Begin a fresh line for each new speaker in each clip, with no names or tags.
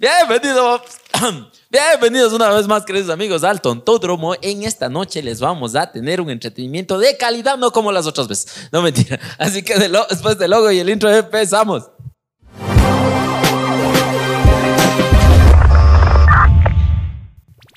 Bienvenidos. Bienvenidos una vez más, queridos amigos, al Tontódromo. En esta noche les vamos a tener un entretenimiento de calidad, no como las otras veces. No mentira. Así que después del logo y el intro empezamos.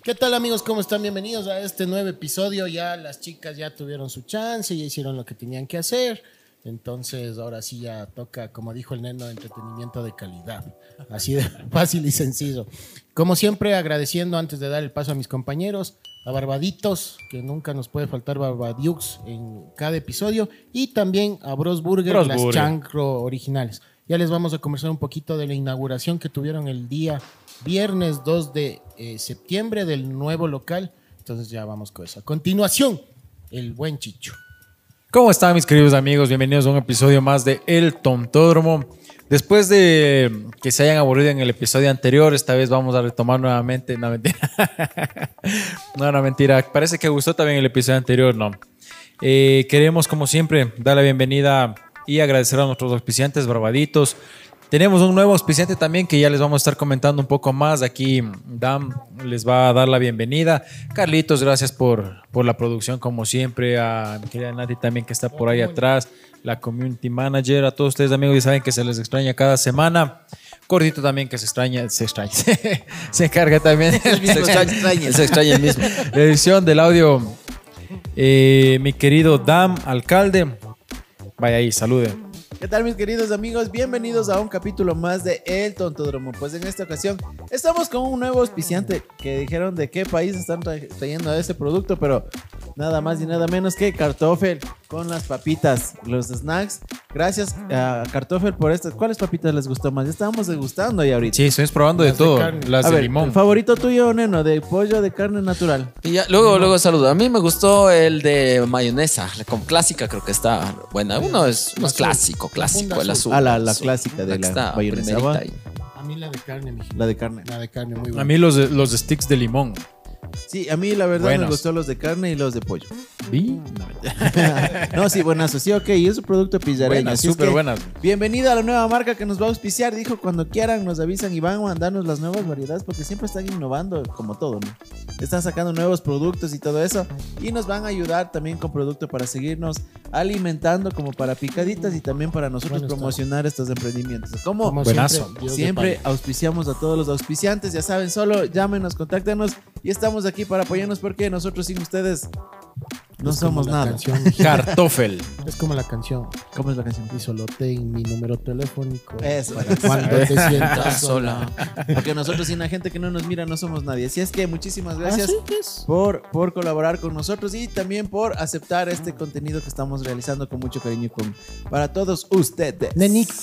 ¿Qué tal amigos? ¿Cómo están? Bienvenidos a este nuevo episodio. Ya las chicas ya tuvieron su chance, ya hicieron lo que tenían que hacer. Entonces ahora sí ya toca, como dijo el neno, entretenimiento de calidad. Así de fácil y sencillo. Como siempre, agradeciendo antes de dar el paso a mis compañeros, a Barbaditos, que nunca nos puede faltar Barbadiux en cada episodio, y también a Bros Burger,
Bros
las
Burger.
chancro originales. Ya les vamos a conversar un poquito de la inauguración que tuvieron el día viernes 2 de eh, septiembre del nuevo local. Entonces ya vamos con eso. A continuación, el buen Chicho.
¿Cómo están mis queridos amigos? Bienvenidos a un episodio más de El Tontódromo. Después de que se hayan aburrido en el episodio anterior, esta vez vamos a retomar nuevamente. No, mentira. no, no, mentira. Parece que gustó también el episodio anterior, no. Eh, queremos, como siempre, dar la bienvenida y agradecer a nuestros auspiciantes, Barbaditos. Tenemos un nuevo auspiciante también que ya les vamos a estar comentando un poco más. Aquí Dam les va a dar la bienvenida. Carlitos, gracias por, por la producción como siempre. A mi querida Nati también que está por ahí atrás. La community manager. A todos ustedes amigos ya saben que se les extraña cada semana. Gordito también que se extraña, se extraña, se encarga también.
Se extraña, se extraña el mismo.
La edición del audio, eh, mi querido Dam, alcalde. Vaya ahí, salude.
¿Qué tal mis queridos amigos? Bienvenidos a un capítulo más de El Tontodromo. Pues en esta ocasión estamos con un nuevo auspiciante que dijeron de qué país están tra- trayendo este producto, pero nada más y nada menos que Kartoffel con las papitas, los snacks. Gracias a Kartoffel por estas. ¿Cuáles papitas les gustó más? Ya estábamos degustando ya ahorita.
Sí, estoy probando de
Las de
todo.
carne.
Las
a
de
ver,
limón.
¿el favorito tuyo, Neno? ¿De pollo, de carne natural?
Y ya, luego, luego saludo. A mí me gustó el de mayonesa, la como clásica, creo que está buena. Uno es, uno es
Azul.
clásico, clásico, el
azul.
Ah, la, la
azul.
clásica de la, mayonesa.
ahí.
A mí la de carne, mijo.
La de carne.
La de carne, muy buena.
A mí los sticks de limón.
Sí, a mí la verdad
Buenos.
me gustó los de carne y los de pollo.
¿Vi?
no, sí, buenazo. Sí, ok, y es un producto.
Buenas,
es
súper buenas.
Bienvenida a la nueva marca que nos va a auspiciar. Dijo, cuando quieran nos avisan y van a mandarnos las nuevas variedades porque siempre están innovando como todo, ¿no? Están sacando nuevos productos y todo eso y nos van a ayudar también con producto para seguirnos alimentando como para picaditas y también para nosotros
Bueno, está.
promocionar estos emprendimientos.
Como
Buenazo.
siempre,
Siempre auspiciamos a todos los auspiciantes, ya saben, solo llámenos, contáctenos y estamos aquí para apoyarnos porque nosotros sin ustedes no
Es como
somos
la
nada.
canción, mijo.
Kartoffel.
es como la canción.
¿Cómo es la canción?
Y solo ten mi número telefónico.
Eso.
Para cuando te sientas sola.
Porque nosotros sin la gente que no nos mira no somos nadie. Así es que muchísimas gracias
es.
por, por colaborar con nosotros y también por aceptar este contenido que estamos realizando con mucho cariño y con, para todos ustedes.
Nenito.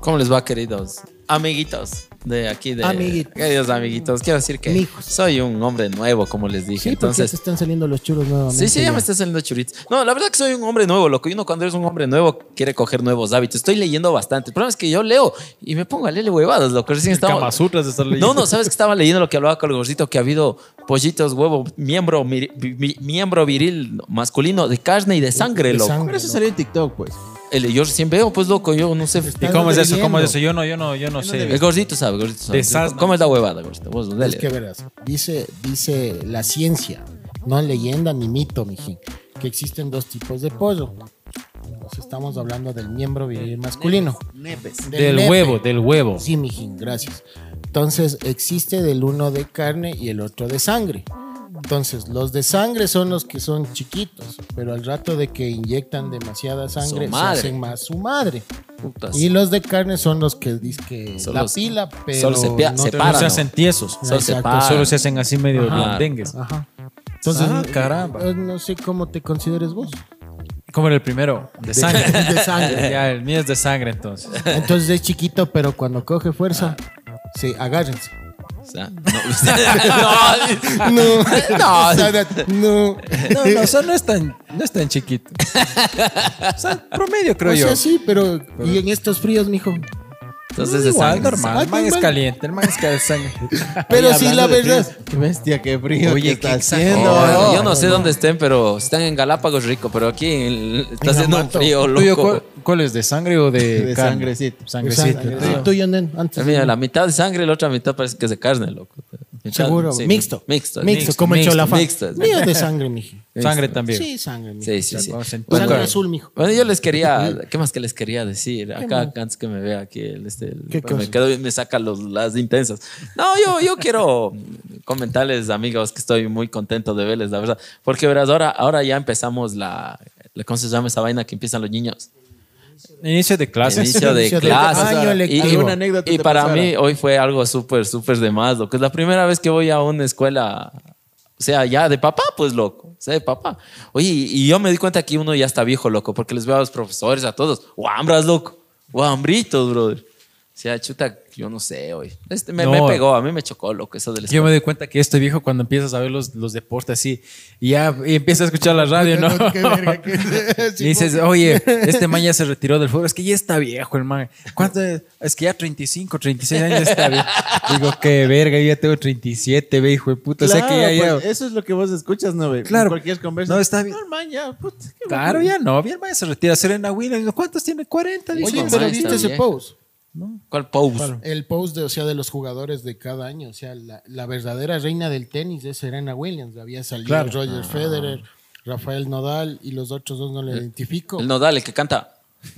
¿Cómo les va, queridos amiguitos de aquí de
Amiguitos.
Queridos amiguitos, quiero decir que
Mijos.
soy un hombre nuevo, como les dije.
Sí,
Entonces,
te están saliendo los churros nuevamente.
Sí, sí, ya
ya.
me está saliendo churitos. No, la verdad que soy un hombre nuevo, loco. Y uno cuando eres un hombre nuevo quiere coger nuevos hábitos. Estoy leyendo bastante. El problema es que yo leo y me pongo a leerle huevadas, loco. Recién estaba...
Estar leyendo.
No, no, sabes que estaba leyendo lo que hablaba con el gordito, que ha habido pollitos, huevo, miembro, mi- mi- miembro viril masculino de carne y de sangre,
De
loco.
sangre.
Pero eso salió en TikTok, pues.
El, yo recién veo, pues, loco, yo no sé.
¿Y cómo es eso? ¿Cómo es eso? Yo no, yo no, yo no sé.
El gordito sabe, el gordito sabe. ¿Cómo es la huevada, gordito? Vos, dale.
Es que verás, dice, dice la ciencia, no leyenda ni mito, mijín, que existen dos tipos de pollo. Nos estamos hablando del miembro viril masculino.
Nepes.
Del
nepe.
huevo, del huevo.
Sí, mijín, gracias. Entonces, existe del uno de carne y el otro de sangre. Entonces, los de sangre son los que son chiquitos, pero al rato de que inyectan demasiada sangre, se hacen más su madre.
Putas.
Y los de carne son los que dicen
Solo
la
se-
pila, pero
solo se
no
se
te-
Pero
para,
no se hacen tiesos.
Solo se paran.
Solo se hacen así medio blandengues.
Ajá. Entonces,
Ah, caramba.
eh, no sé cómo te consideres vos.
¿Cómo era el primero? De sangre.
De sangre.
ya, el mío es de sangre entonces.
Entonces es chiquito, pero cuando coge fuerza, sí, agárrense.
Sea, no, no,
No,
No.
No.
No, no, o sea, no es tan, no es tan chiquito. O sea, promedio creo
o
yo.
sea, sí, pero, ¿y en estos fríos, mijo?
Entonces es
Igual,
sangre.
normal. El man es caliente, el man es sangre.
Pero sí, la verdad.
Qué bestia, qué frío.
Oye,
que está
qué
haciendo.
Oh, yo no sé dónde estén, pero están en Galápagos rico, pero aquí en- está haciendo un frío
¿Tuyo
loco.
cuál, cuál es? ¿De sangre o de,
De
carne?
sangrecito.
Sangrecito.
Sangre.
tío.
Tuyo, nen, antes.
Mira, la mitad de sangre y la otra mitad parece que es de carne, loco.
Seguro.
sí,
mixto.
Mixto.
Mixto, como el
mixto,
cholafán.
mixto.
Mío de sangre, miji.
Sangre también.
Sí, sangre, mijo.
Sí, sí, sí.
Sangre
tuca.
azul, mijo.
Bueno, yo les quería, ¿qué más que les quería decir? Acá, antes que me vea aquí, el, este, el-
¿Qué
pues, me, quedo, me saca los, las intensas. No, yo, yo quiero comentarles, amigos, que estoy muy contento de verles, la verdad. Porque verás, ahora, ahora ya empezamos la, la- ¿cómo se llama esa vaina que empiezan los niños?
Inicio de clases.
Inicio de
Inicio
clases. y,
lectivo.
y-
¿Alguna anécdota
y
te
para
pasara?
mí hoy fue algo súper, súper de más, loco. Es la primera vez que voy a una escuela, o sea, ya de papá, pues, loco. O sea, de papá. Oye, y y yo me di cuenta que uno ya está viejo, loco, porque les veo a los profesores, a todos, guambras, loco. Guambritos, brother. O sea, chuta, yo no sé, hoy. Este me,
No.
me pegó, a mí me chocó, loco, eso del
Yo me doy cuenta que estoy viejo cuando empiezas a ver los, los deportes así y ya y empiezas a escuchar la radio, ¿no?
Qué verga, qué-
Y dices, oye, este man ya se retiró del fútbol. Es que ya está viejo el man. ¿Cuánto es? Es que ya 35, 36 años está viejo. Digo, qué verga, yo ya tengo 37, ve, hijo de puta. o sea que ya, ya.
pues, eso es lo que vos escuchas, ¿no? Ve?
Claro.
En cualquier conversación.
No, está bien.
No, man, ya, puta, qué
Claro, ya no. Bien, man se retira. Serena Williams, ¿cuántos tiene? 40, dice.
Oye, pero viste
está
post.
¿Cuál pose?
El post de, o sea, de los jugadores de cada año. O sea, la, la verdadera reina del tenis es Serena Williams. Había salido
Claro.
Roger Federer, Rafael Nodal y los otros dos no le identifico.
El nodal, el que canta.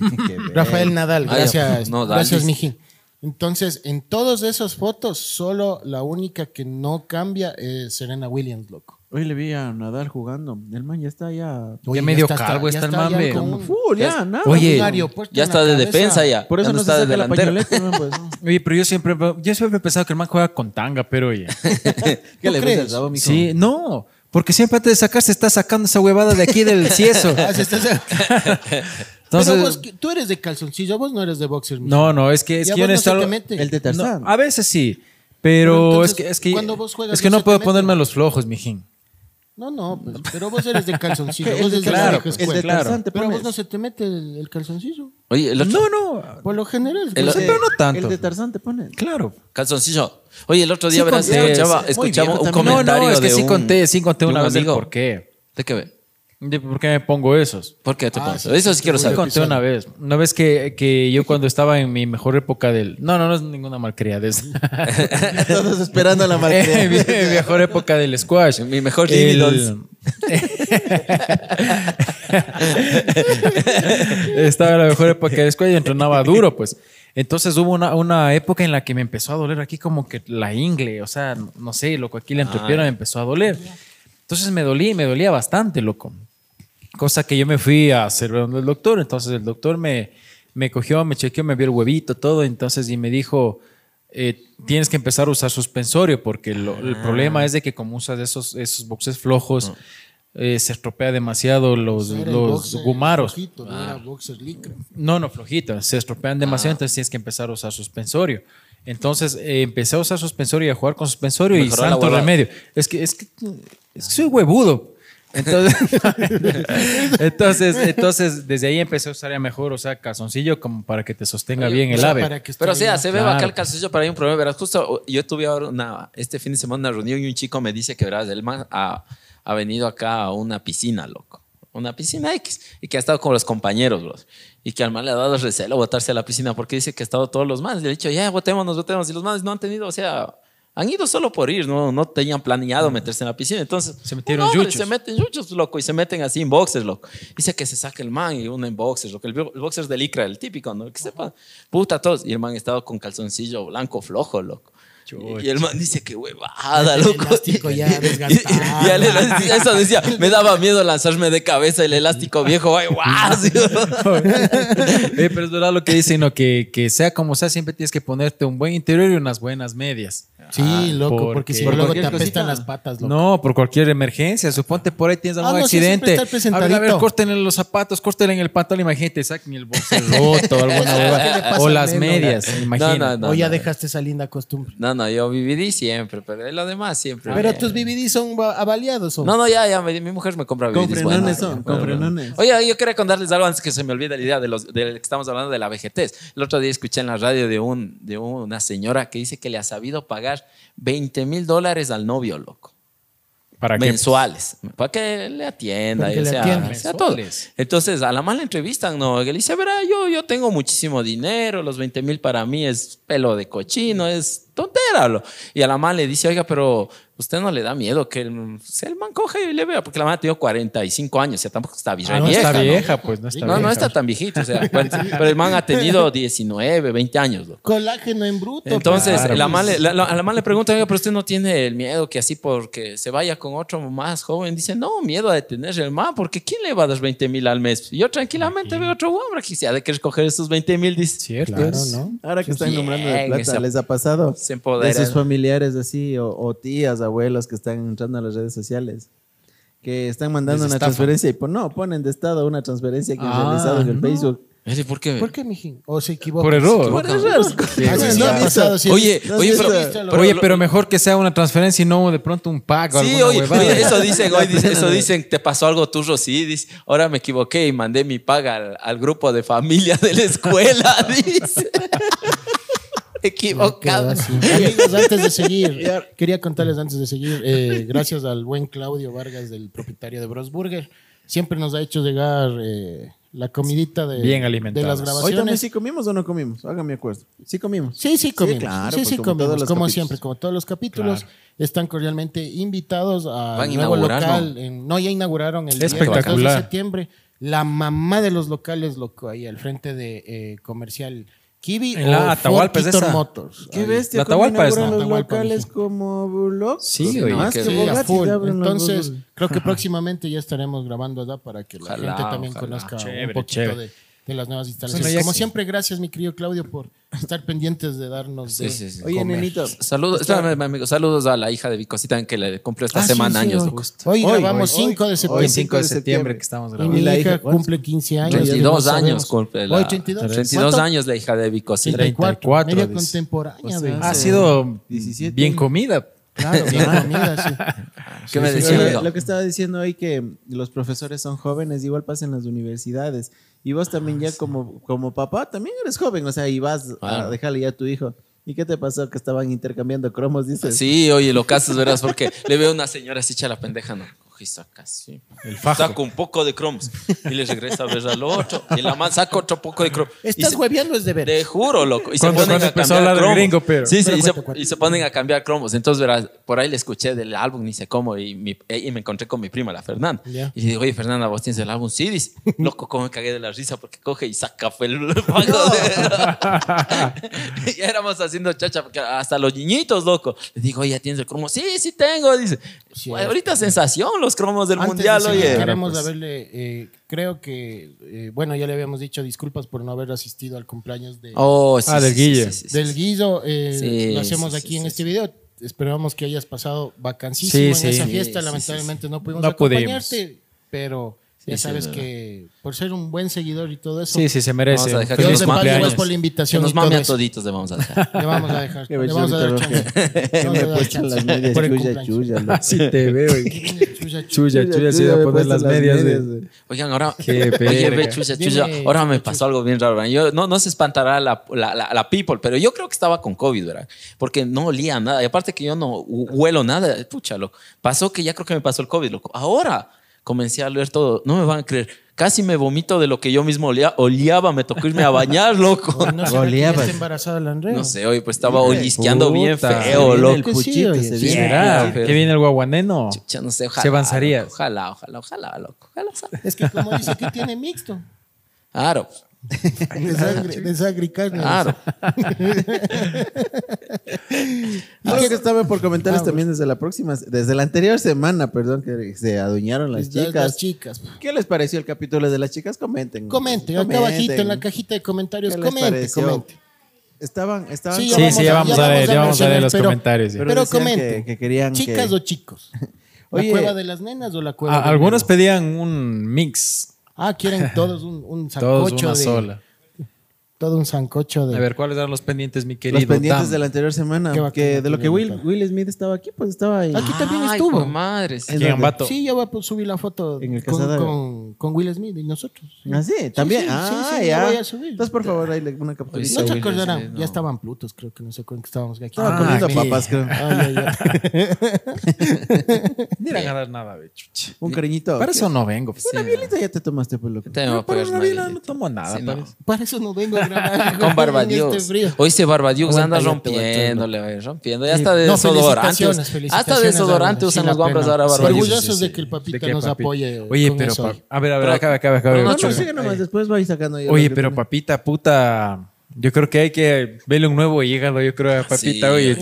Rafael Nadal,
Ah,
gracias,
Nodal,
gracias. Miji. Entonces, en todas esas fotos, solo la única que no cambia es Serena Williams, loco.
Hoy le vi a Nadal jugando. El man ya está ya.
Oye,
medio
ya
calvo
ya
está el man,
full, ya,
Ya-
nada.
Oye,
aeropuerto
Ya está
la
de
cabeza.
defensa ya.
Por eso
Ya
no,
está
se
de
saca la
delantero.
man, pues. no.
Oye, pero yo siempre, yo siempre he pensado que el man juega con tanga, pero oye.
¿Qué le
crees?
ves al rabo, mijo?
Sí, no. Porque siempre antes de sacar se está sacando esa huevada de aquí del cieso.
Ah,
Entonces,
Pero vos, tú eres de calzoncillo, vos no eres de boxer. mijo.
no, no, es que es
a
que yo
no.
El de Tarzán.
No, a veces sí,
Pero
pero
entonces,
es que es que
cuando vos juegas
es que
no
puedo ponerme los flojos, mijín.
No, no, pues, pero vos eres de calzoncillo.
El
vos
de
eres de la
claro,
El de
escuela.
claro.
Tarzán
Pero a vos no se te mete el, el calzoncillo.
Oye, el otro.
No, no.
Por lo general.
El-
pues,
pero no tanto.
El de Tarzán te pones.
Claro.
Calzoncillo. Oye, el otro día,
Sí
verás,
conté,
escuchaba, escuchaba
viejo
un
también.
comentario
no, no, es que
de
sí
un-
conté, sí conté
de un
una vez el
amigo.
por qué.
¿De qué?
De ¿Por qué me pongo esos?
¿Por qué te
Ah,
pones?
sí,
Eso
sí,
quiero saber.
conté una vez. Una vez que, que yo cuando estaba en mi mejor época del... No, no, no es ninguna malcriada. Es
Todos esperando la marca.
mi mejor época del squash.
Mi mejor
El-. Estaba en la mejor época de escuela y entrenaba duro, pues. Entonces hubo una, una época en la que me empezó a doler aquí como que la ingle, o sea, no sé, loco, aquí la entrepierna me empezó a doler. Entonces me dolía y me dolía bastante, loco. Cosa que yo me fui a hacer donde el doctor, entonces el doctor me, me cogió, me chequeó, me vio el huevito, todo, entonces y me dijo, eh, tienes que empezar a usar suspensorio porque lo- el problema es de que como usas esos, esos boxes flojos, eh, se estropea demasiado los, los
boxer
gumaros.
flojito, no boxer licra.
No, no, flojito. Se estropean demasiado, entonces tienes que empezar a usar suspensorio. Entonces eh, empecé a usar suspensorio y a jugar con suspensorio y
Mejoró la
santo remedio. Es que, es que, es que soy huevudo. Entonces, entonces, entonces, desde ahí empecé a usar ya mejor, o sea, calzoncillo como para que te sostenga bien el ave.
para que esté
Pero o sea, se ve
Claro.
acá el calzoncillo, pero hay un problema. Verás, justo yo tuve ahora una, este fin de semana una reunión y un chico me dice que, verás, el man ha, ha venido acá a una piscina, loco. Una piscina X. Y que ha estado con los compañeros, bro. Y que al man le ha dado recelo botarse a la piscina porque dice que ha estado todos los manes. Le he dicho, ya, botémonos, botémonos. Y los manes no han tenido, o sea, han ido solo por ir, no, no tenían planeado meterse en la piscina. Entonces,
Se metieron
hombre,
yuchos.
Se meten yuchos, loco, y se meten así en boxers, loco. Dice que se saque el man y uno en boxers, loco. El, el boxer de licra, el típico, ¿no? Que sepa, puta, todos. Y el man estaba con calzoncillo blanco flojo, loco. Y, el man dice que huevada,
El
loco.
elástico ya
Y-
desgastado.
y el elástico- eso decía, me daba miedo lanzarme de cabeza el elástico viejo, ay, guau.
Eh, pero es verdad lo que dicen, ¿no? que, que sea como sea, siempre tienes que ponerte un buen interior y unas buenas medias.
Sí, loco, porque,
porque-
si
por
no luego te apestan las patas, loco.
No, por cualquier emergencia. Suponte por ahí tienes algún
Ah, no, sí, siempre
accidente.
estar
a ver, a ver, córtenle los zapatos, córtenle en el pantalón. Imagínate, saquen el boxer roto o alguna
¿Qué le
hueva.
pasa
O las medias, imagínate.
No, no,
o ya
no.
dejaste esa linda costumbre.
No, No, no, yo vividí siempre, pero lo demás siempre.
Pero
bien.
tus BBD son va- avaliados. ¿o?
No, no, ya, ya, mi, mi mujer me compra
frenones
buenos,
son, frenones.
Oye, yo quería contarles algo antes que se me olvide la idea de los de que estamos hablando de la vejez. El otro día escuché en la radio de, un, de una señora que dice que le ha sabido pagar 20 mil dólares al novio, loco.
¿Para qué?
mensuales, para que le atienda,
que
y
le
sea,
atienda.
sea todo. Entonces, a la mala entrevistan, no, que le dice, verá, yo, yo tengo muchísimo dinero, los 20 mil para mí es pelo de cochino, es tontera. Y a la mala le dice, oiga, pero usted no le da miedo que el, si el man coge y le vea, porque la mala tiene 45 años, o sea, tampoco está vieja.
Ah, no
vieja,
está
¿no?
vieja, pues no está
No, no
vieja.
está tan viejito, o sea, bueno, pero el man ha tenido 19, 20 años. loco.
Colágeno en bruto.
Entonces,
Claro,
la
pues.
man le- la, la- a la man le pregunta, oiga, pero usted no tiene el miedo que así porque se vaya con otro más joven. Dice, no, miedo a detener el man, porque ¿quién le va a dar 20 mil al mes? Y yo tranquilamente veo otro hombre que se ha de que recoger esos 20 mil, dice.
Cierto.
Claro, ¿no?
Ahora que están nombrando de plata, ¿les ha pasado?
Se
De
empodera.
sus familiares así, o, o tías, abuelos que están entrando a las redes sociales. Que están mandando una transferencia y pon- no, ponen de estado una transferencia que han
Ah,
realizado en el
no.
Facebook.
¿Por qué?
¿Por qué, mijín? ¿O se equivoca?
Por error.
Por error.
Sí,
Ah,
sí, sí.
Oye,
¿No has
oye, pero,
Oye, pero mejor que sea una transferencia y no de pronto un pack o
Sí, oye, eso dicen, hoy dice- eso dicen, te pasó algo tú, Rosy, dice, ahora me equivoqué y mandé mi paga al, al grupo de familia de la escuela, dice. Equivocado.
Amigos, antes de seguir, quería contarles antes de seguir, eh, gracias al buen Claudio Vargas, del propietario de Bros Burger, siempre nos ha hecho llegar eh, la comidita de,
Bien
de las
Hoy también
grabaciones.
sí comimos o no comimos, hágame acuerdo. Sí comimos.
Sí, sí, comimos.
claro,
sí,
pues
sí,
como
comimos.
todos los
como
capítulos.
siempre, como todos los capítulos, están cordialmente invitados a nuevo
inaugurar,
local. en- no, ya inauguraron el día
Espectacular.
14 de septiembre. La mamá de los locales, loco, ahí al frente de eh, comercial Kiwi
En la
o
Atahualpa es esa.
Motors.
Qué bestia,
La
¿cómo
Atahualpa es,
los locales como locos.
Sí, oye,
Más
que-
que
Sí,
a full. Entonces, creo que próximamente ya estaremos grabando allá para que la
Ojalá,
gente también
ojalá.
conozca un
Chévere,
poquito
chévere.
de, de las nuevas instalaciones.
Bueno,
Como
que-
siempre, gracias, mi querido Claudio, por estar pendientes de darnos
Sí,
de
sí, sí.
Oye,
comer.
nenito.
Saludos, espérame, amigo, saludos a la hija de Vicosita en que le cumplió esta
Ah, sí,
semana
sí,
años.
hoy. Hoy,
Hoy,
grabamos
hoy,
5 de
Hoy,
septiembre.
5 de septiembre que estamos
Y
grabando.
mi
¿Y la
hija cumple 15 años. ya
32
no sabemos.
años cumple la,
Hoy 32.
32
¿Cuánto?
años la hija de Vicosita.
34.
34,
Media contemporánea.
O sea.
Ha sido
17
bien comida.
Claro, bien comida, sí.
¿Qué me
Sí,
decía?
Lo que estaba diciendo hoy que los profesores son jóvenes, igual pasa en las universidades. Y vos también ya como, como papá, también eres joven, o sea, y vas a
Claro.
dejarle ya a tu hijo. ¿Y qué te pasó? Que estaban intercambiando cromos, dices.
Sí, oye, lo caso verás, porque le veo a una señora así echa la pendeja, no. Coge y saca así.
El fajo.
Saca un poco de cromos y le regresa a ver al otro. Y la man saca otro poco de cromos. Y
Estás hueveando es de ver.
Te juro, loco. Y se ponen a cambiar cromos.
gringo, pero-
Sí, sí,
Pero
y, se,
cuenta, cuenta.
y se ponen a cambiar cromos. Entonces, verás, por ahí le escuché del álbum, ni sé cómo, y, mi- y me encontré con mi prima, la Fernanda. Y digo, oye, Fernanda, ¿vos tienes el álbum? Sí, dice. Loco, cómo me cagué de la risa porque coge y saca fue el pago de... ya éramos haciendo chacha, porque hasta los niñitos, loco. Le digo, oye, ¿tienes el cromo? Sí, sí tengo, dice.
Sí.
Ahorita sensación los cromos del
Antes
mundial,
de
oye.
Queremos
pues.
haberle, eh, creo que, eh, bueno, ya le habíamos dicho disculpas por no haber asistido al cumpleaños de,
Oh, sí,
Ah, del Guille.
sí, sí, sí.
del Guido. eh,
Sí,
lo hacemos
sí,
aquí
sí,
en
sí,
este
sí.
video. Esperamos que hayas pasado vacancísimo
Sí,
en
sí.
esa
Sí,
fiesta.
sí,
Lamentablemente no pudimos
No pudimos.
acompañarte, pero
Sí, sí,
sabes
es verdad.
que por ser un buen seguidor y todo eso,
Sí, sí, se merece.
Vamos a dejar
de
nos
cumpleaños.
por la
Que nos mame a toditos le vamos a dejar.
Le vamos a dejar, le vamos a dar chance. Le
Me
chance
las medias chuya, chuya.
Así te veo.
Chucha, chucha.
Chuya, chuya, sí, voy a poner las medias.
Oigan, ahora. Oye, ve, chucha, chucha.
Dime,
Ahora me
chucha,
pasó algo bien raro. no, no se espantará la, la, la, la people, pero yo creo que estaba con COVID, ¿verdad? Porque no olía nada. Y aparte que yo no hu- huelo nada. Pucha, loco. Pasó que ya creo que me pasó el COVID, loco. Ahora comencé a leer todo. No me van a creer. Casi me vomito de lo que yo mismo olía, oliaba. Me tocó irme a bañar, loco.
No
Goleabas.
está embarazada la Andrea.
No sé, hoy pues estaba olisqueando bien feo, loco.
el puchito,
oye,
se viene.
¿Será?
pero-
¿Qué viene el guaguaneno?
Chucha, no sé, ojalá.
¿Se avanzarías?
loco. Ojalá, ojalá, ojalá, loco. Ojalá.
Es que como dice que tiene mixto.
Claro,
De sangre, de sangre y carne.
claro.
Algo que estaba por comentarles
Ah,
también desde la próxima, desde la anterior semana, perdón, que se adueñaron las chicas.
Las chicas.
¿Qué les pareció el capítulo de las chicas? Comenten.
Comenten, acá abajito en la cajita de comentarios,
¿Qué les
comente,
pareció?
comente.
Estaban, estaban
Sí,
Sí,
vamos
sí, ya
a-
vamos
ya
a ver, ya vamos a ver los
pero-
comentarios.
Pero
comenten.
que- que querían
¿Chicas
que-
o chicos? ¿La
Oye.
cueva de las nenas o la cueva
A-
de
algunos pedían un mix,
Ah, quieren todos un, un
todos
sacocho
una
de...
sola.
Todo un sancocho de.
A ver, ¿cuáles eran los pendientes, mi querido?
Los pendientes de la anterior semana. Que de lo que Will. Will Smith estaba aquí, pues estaba ahí.
Aquí también
Ay,
estuvo.
por madre. sí.
Sí, yo voy a subir la foto
En el
con,
Cazadora.
con, con Will Smith y nosotros. sí.
Ah, sí, también.
sí,
ah,
sí, sí,
ya.
ya voy a subir.
Entonces, por favor, ahí le- una capturita.
No te acordarán,
Smith, no.
ya estaban plutos, creo que no sé con qué estábamos aquí.
Estaba
Ah,
comiendo papas, creo.
Ay,
irán a dar nada, chucha.
Un cariñito.
Para eso no vengo.
Una bielita ya te tomaste, pues,
a
Para una biela no tomo nada.
Para eso no vengo
Con Barbadiux.
este.
Hoy ese Barbadiux anda rompiéndole, güey, rompiendo. Ya
Sí.
hasta de
No,
desodorante.
felicitaciones,
Hasta desodorante usan los guambras ahora Barbadiux.
Orgullosos de que el
¿De
papita nos apoye.
Oye, pero a ver, a ver, acaba, acaba, acaba.
no,
No, sigue nomás, después va a ir sacando ya.
Oye, pero papita, puta. Yo creo que hay que verle un nuevo hígado, yo creo, a papita.
Sí,
oye,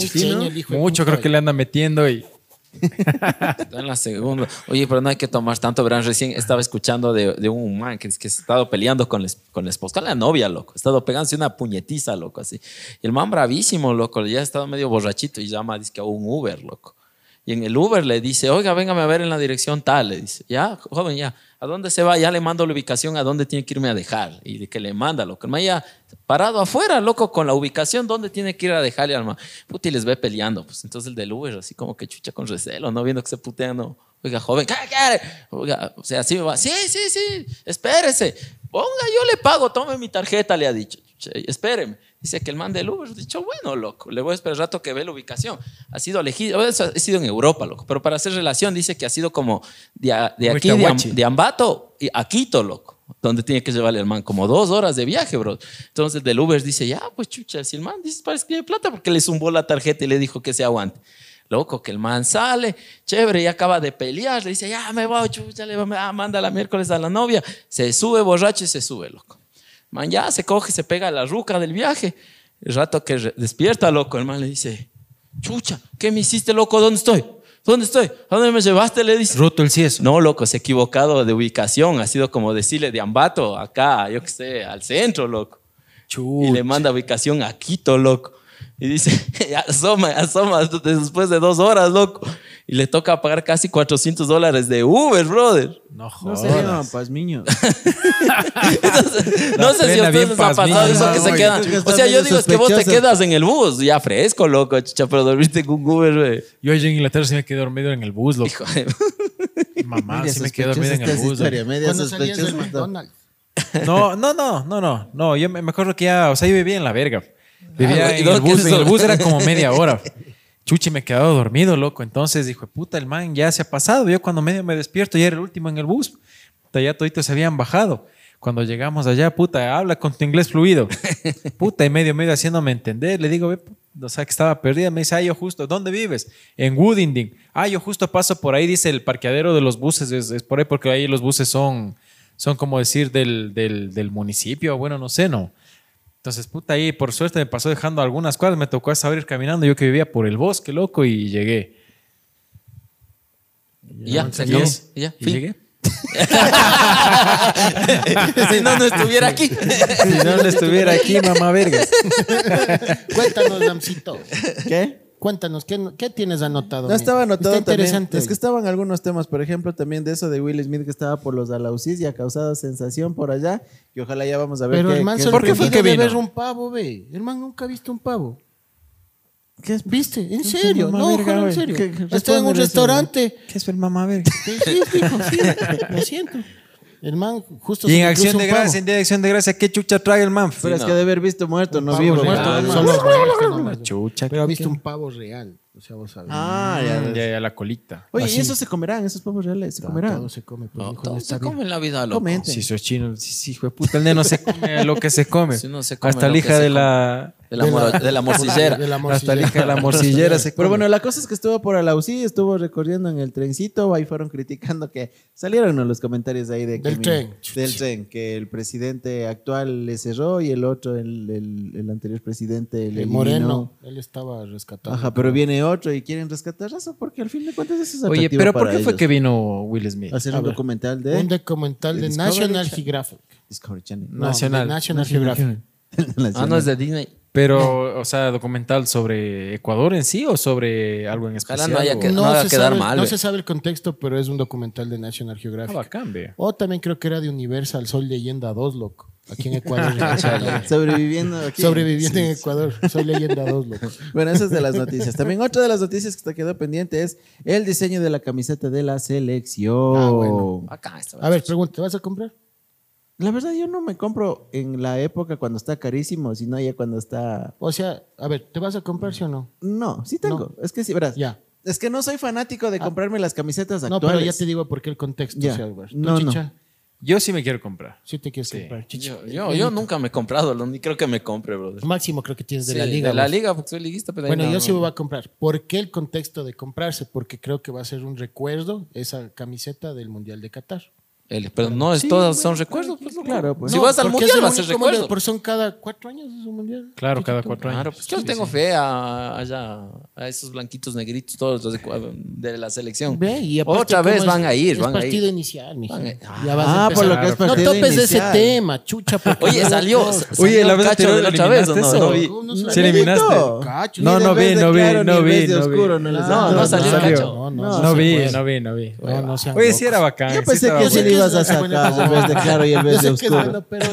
mucho creo que le anda metiendo y.
En la segunda. Oye, pero no hay que tomar tanto, verán. Recién estaba escuchando de, un man que, que se ha estado peleando con, con la esposa, con la novia, loco. Ha estado pegándose una puñetiza, loco, así. Y el man bravísimo, loco, ya ha estado medio borrachito y llama, dice que a un Uber, loco. Y en el Uber le dice, oiga, véngame a ver en la dirección tal. Le dice, ya, joven, ya. ¿A dónde se va? Ya le mando la ubicación a dónde tiene que irme a dejar. Y de que le manda, loco. El ya parado afuera, loco, con la ubicación dónde tiene que ir a dejarle al man. Puta, les ve peleando. Pues entonces el del Uber, así como que chucha con recelo, ¿no? Viendo que se putean, ¿no? Oiga, joven, ¿qué quiere? Oiga, o sea, así me va. Sí, sí, sí, espérese. Ponga, yo le pago, tome mi tarjeta, le ha dicho. Espéreme. Dice que el man del Uber dicho, bueno, loco, le voy a esperar rato que ve la ubicación. Ha sido elegido, ha sido en Europa, loco, pero para hacer relación dice que ha sido como de, a- de aquí, de, Am- de Ambato y a Quito, loco, donde tiene que llevarle el man como dos horas de viaje, bro. Entonces el del Uber dice, ya, pues chucha, si el man dice, parece que hay plata porque le zumbó la tarjeta y le dijo que se aguante. Loco, que el man sale, chévere, y acaba de pelear, le dice, ya me voy, chucha, le va- ah, manda la miércoles a la novia, se sube borracho y se sube, loco. Man ya se coge, se pega a la ruca del viaje. El rato que despierta, loco, el man le dice, chucha, ¿qué me hiciste, loco? ¿Dónde estoy? ¿Dónde estoy? ¿A dónde me llevaste? Le dice.
Roto el cieso.
No, loco, se ha equivocado de ubicación. Ha sido como decirle de Ambato acá, yo qué sé, al centro, loco. Y le manda ubicación a Quito, loco. Y dice, asoma, asoma después de dos horas, loco. Y le toca pagar casi 400 dólares de Uber, brother.
No
No
jodas.
se llaman pasmiños.
Entonces, no sé si a ustedes les ha pasado eso que
¿no?
se
Oye,
quedan.
que
O sea, yo digo, es que vos te quedas en el bus, ya fresco, loco, chicha, pero dormiste en un Uber, güey.
Yo allá en Inglaterra sí me quedé dormido en el bus, loco.
Hijo de-
Mamá,
Media
sí me quedé dormido en el bus.
historia, media
Cuando salías del
sospechosa.
McDonald's.
No, no, no, no, no, no. Yo me, acuerdo que ya, o sea, yo vivía en la verga. Vivía
Ah,
en
¿no?
el
¿Qué
bus, en el bus era como media hora. Chuchi me quedaba dormido, loco. Entonces dijo, puta, el man ya se ha pasado. Yo cuando medio me despierto ya era el último en el bus. Ya toditos se habían bajado. Cuando llegamos allá, puta, habla con tu inglés fluido. Puta, y medio, medio haciéndome entender. Le digo, ve, o sea, que estaba perdida. Me dice, ah, yo justo, ¿dónde vives? En Woodinding. Ah, yo justo paso por ahí, dice el parqueadero de los buses. Es, es por ahí porque ahí los buses son, son como decir del, del, del municipio. Bueno, no sé, no. Entonces, puta, ahí por suerte me pasó dejando algunas cuadras. Me tocó hasta ir caminando. Yo que vivía por el bosque, loco, y llegué.
Y ya, se
Y
acabó.
es-
Y ya,
y
fin.
llegué.
si no, no estuviera aquí.
Si no le estuviera aquí, mamá vergas.
Cuéntanos, Damcito.
¿Qué?
Cuéntanos, ¿qué, qué tienes anotado?
No estaba anotado
Está
también.
interesante.
Es que estaban algunos temas, por ejemplo, también de eso de Will Smith que estaba por los Alaucis y ha causado sensación por allá. Y ojalá ya vamos a ver
Pero
qué,
el man
qué-
¿Por qué fue que vino?
ver un pavo, ve. El man nunca ha visto un pavo.
¿Qué es?
¿Viste? ¿En
¿Qué
serio? No,
verga,
joder, en serio.
¿Qué- qué
Está en un
eso,
restaurante.
¿Qué es el mamá verga?
Sí, sí, fijo, sí, lo siento. El man justo
Y en acción de
un pavo.
gracia, en día de acción de gracia, ¿qué chucha trae el man?
Pero es
no.
que de haber visto muerto, no vivo.
muerto,
Ah,
no,
no.
muerto nomás.
Chucha.
Pero ha visto un pavo real. O sea, vos sabés.
Ah,
Ya,
ya.
ya, ya, la colita.
Oye,
Así.
¿y eso se comerán? ¿Esos pavos reales se
Todo-
comerán?
Todo se come. Pues,
No,
hijo,
todo se
bien.
come en la vida, loco.
Comente.
Si sos chino, sí, hijo de puta, el neno se come lo que se come.
Si no se come
Hasta la hija
se
de la...
De la, moro- de la morcillera.
De la
Hasta la hija de la
morcillera.
morcillera se.
Pero bueno, la cosa es que estuvo por Alausí, estuvo recorriendo en el trencito, ahí fueron criticando que salieron los comentarios ahí de que
Del
mi-
tren.
del tren, que el presidente actual le cerró y el otro, el, el- el anterior presidente, le
El. Moreno, él estaba rescatado.
Ajá, pero viene otro y quieren rescatar eso porque al fin de cuentas eso es
Oye, pero ¿por qué fue que vino Will Smith?
hacer un documental de
Un documental
de
National. Geographic.
Discovery Channel.
No,
National.
National Geographic.
Ah, no es de Disney.
Pero, o sea, documental sobre Ecuador en sí o sobre algo en
Ojalá
especial.
no haya que- no
se
quedar
sabe,
mal,
no
ve.
se sabe el contexto, pero es un documental de National
Ah,
Geographic.
bacán, ve.
o también creo que era de Universal, Soy Leyenda 2, loco. Aquí en Ecuador.
Sobreviviendo aquí.
Sobreviviendo en Ecuador. Soy leyenda 2, loco.
Bueno, eso es de las noticias. También otra de las noticias que te quedó pendiente es el diseño de la camiseta de la selección.
Ah, bueno.
Acá está.
A ver, pregunta, ¿te vas a comprar?
La verdad, yo no me compro en la época cuando está carísimo, sino ya cuando está.
O sea, a ver, ¿te vas a comprar sí o no?
No, sí tengo. Es que sí, verás.
Ya.
Es que no soy fanático de comprarme las camisetas
No,
actuales.
pero ya te digo por qué el contexto.
Ya.
o sea, güey. ¿Tú,
No, no.
Chicha?
Yo sí me quiero comprar.
Sí te quieres
Sí.
comprar, Chicha.
Yo, yo, yo nunca me he comprado, lo- ni creo que me compre, brother.
Máximo creo que tienes de
Sí,
la liga.
De la
vos.
liga, porque soy liguista. Pero ahí
Bueno,
no,
yo
no.
sí me voy a comprar. ¿Por qué el contexto de comprarse? Porque creo que va a ser un recuerdo esa camiseta del Mundial de Qatar.
El- pero no es todas son recuerdos. Pues.
Claro, pues.
Si
No,
vas al mundial,
el
va a ser
único mundial,
recuerdo.
Porque son cada cuatro años es un mundial.
Claro, cada cuatro años.
Claro, pues yo tengo fe a, allá, a esos blanquitos negritos, todos los de, de la selección.
Ve, y aparte,
Otra vez
¿cómo
van a ir,
Es
van a
partido
ir.
inicial, mijo.
Van a-
Ya vas a
Ah, por lo que es
No
partido
topes de ese tema, chucha. porque
Oye, salió.
no,
salió
Oye, la vez
de la otra vez, ¿o no? No
eso.
vi.
¿cómo no salió?
eliminaste.
Cacho,
No, no vi, no vi, no vi, no
no
No, no salió el cacho.
No, no,
No,
no se
vi, no vi, no vi.
No, no
Oye, sí era bacán.
Yo pensé que ibas a sacar en vez de claro y en vez de oscuro.
bueno, pero.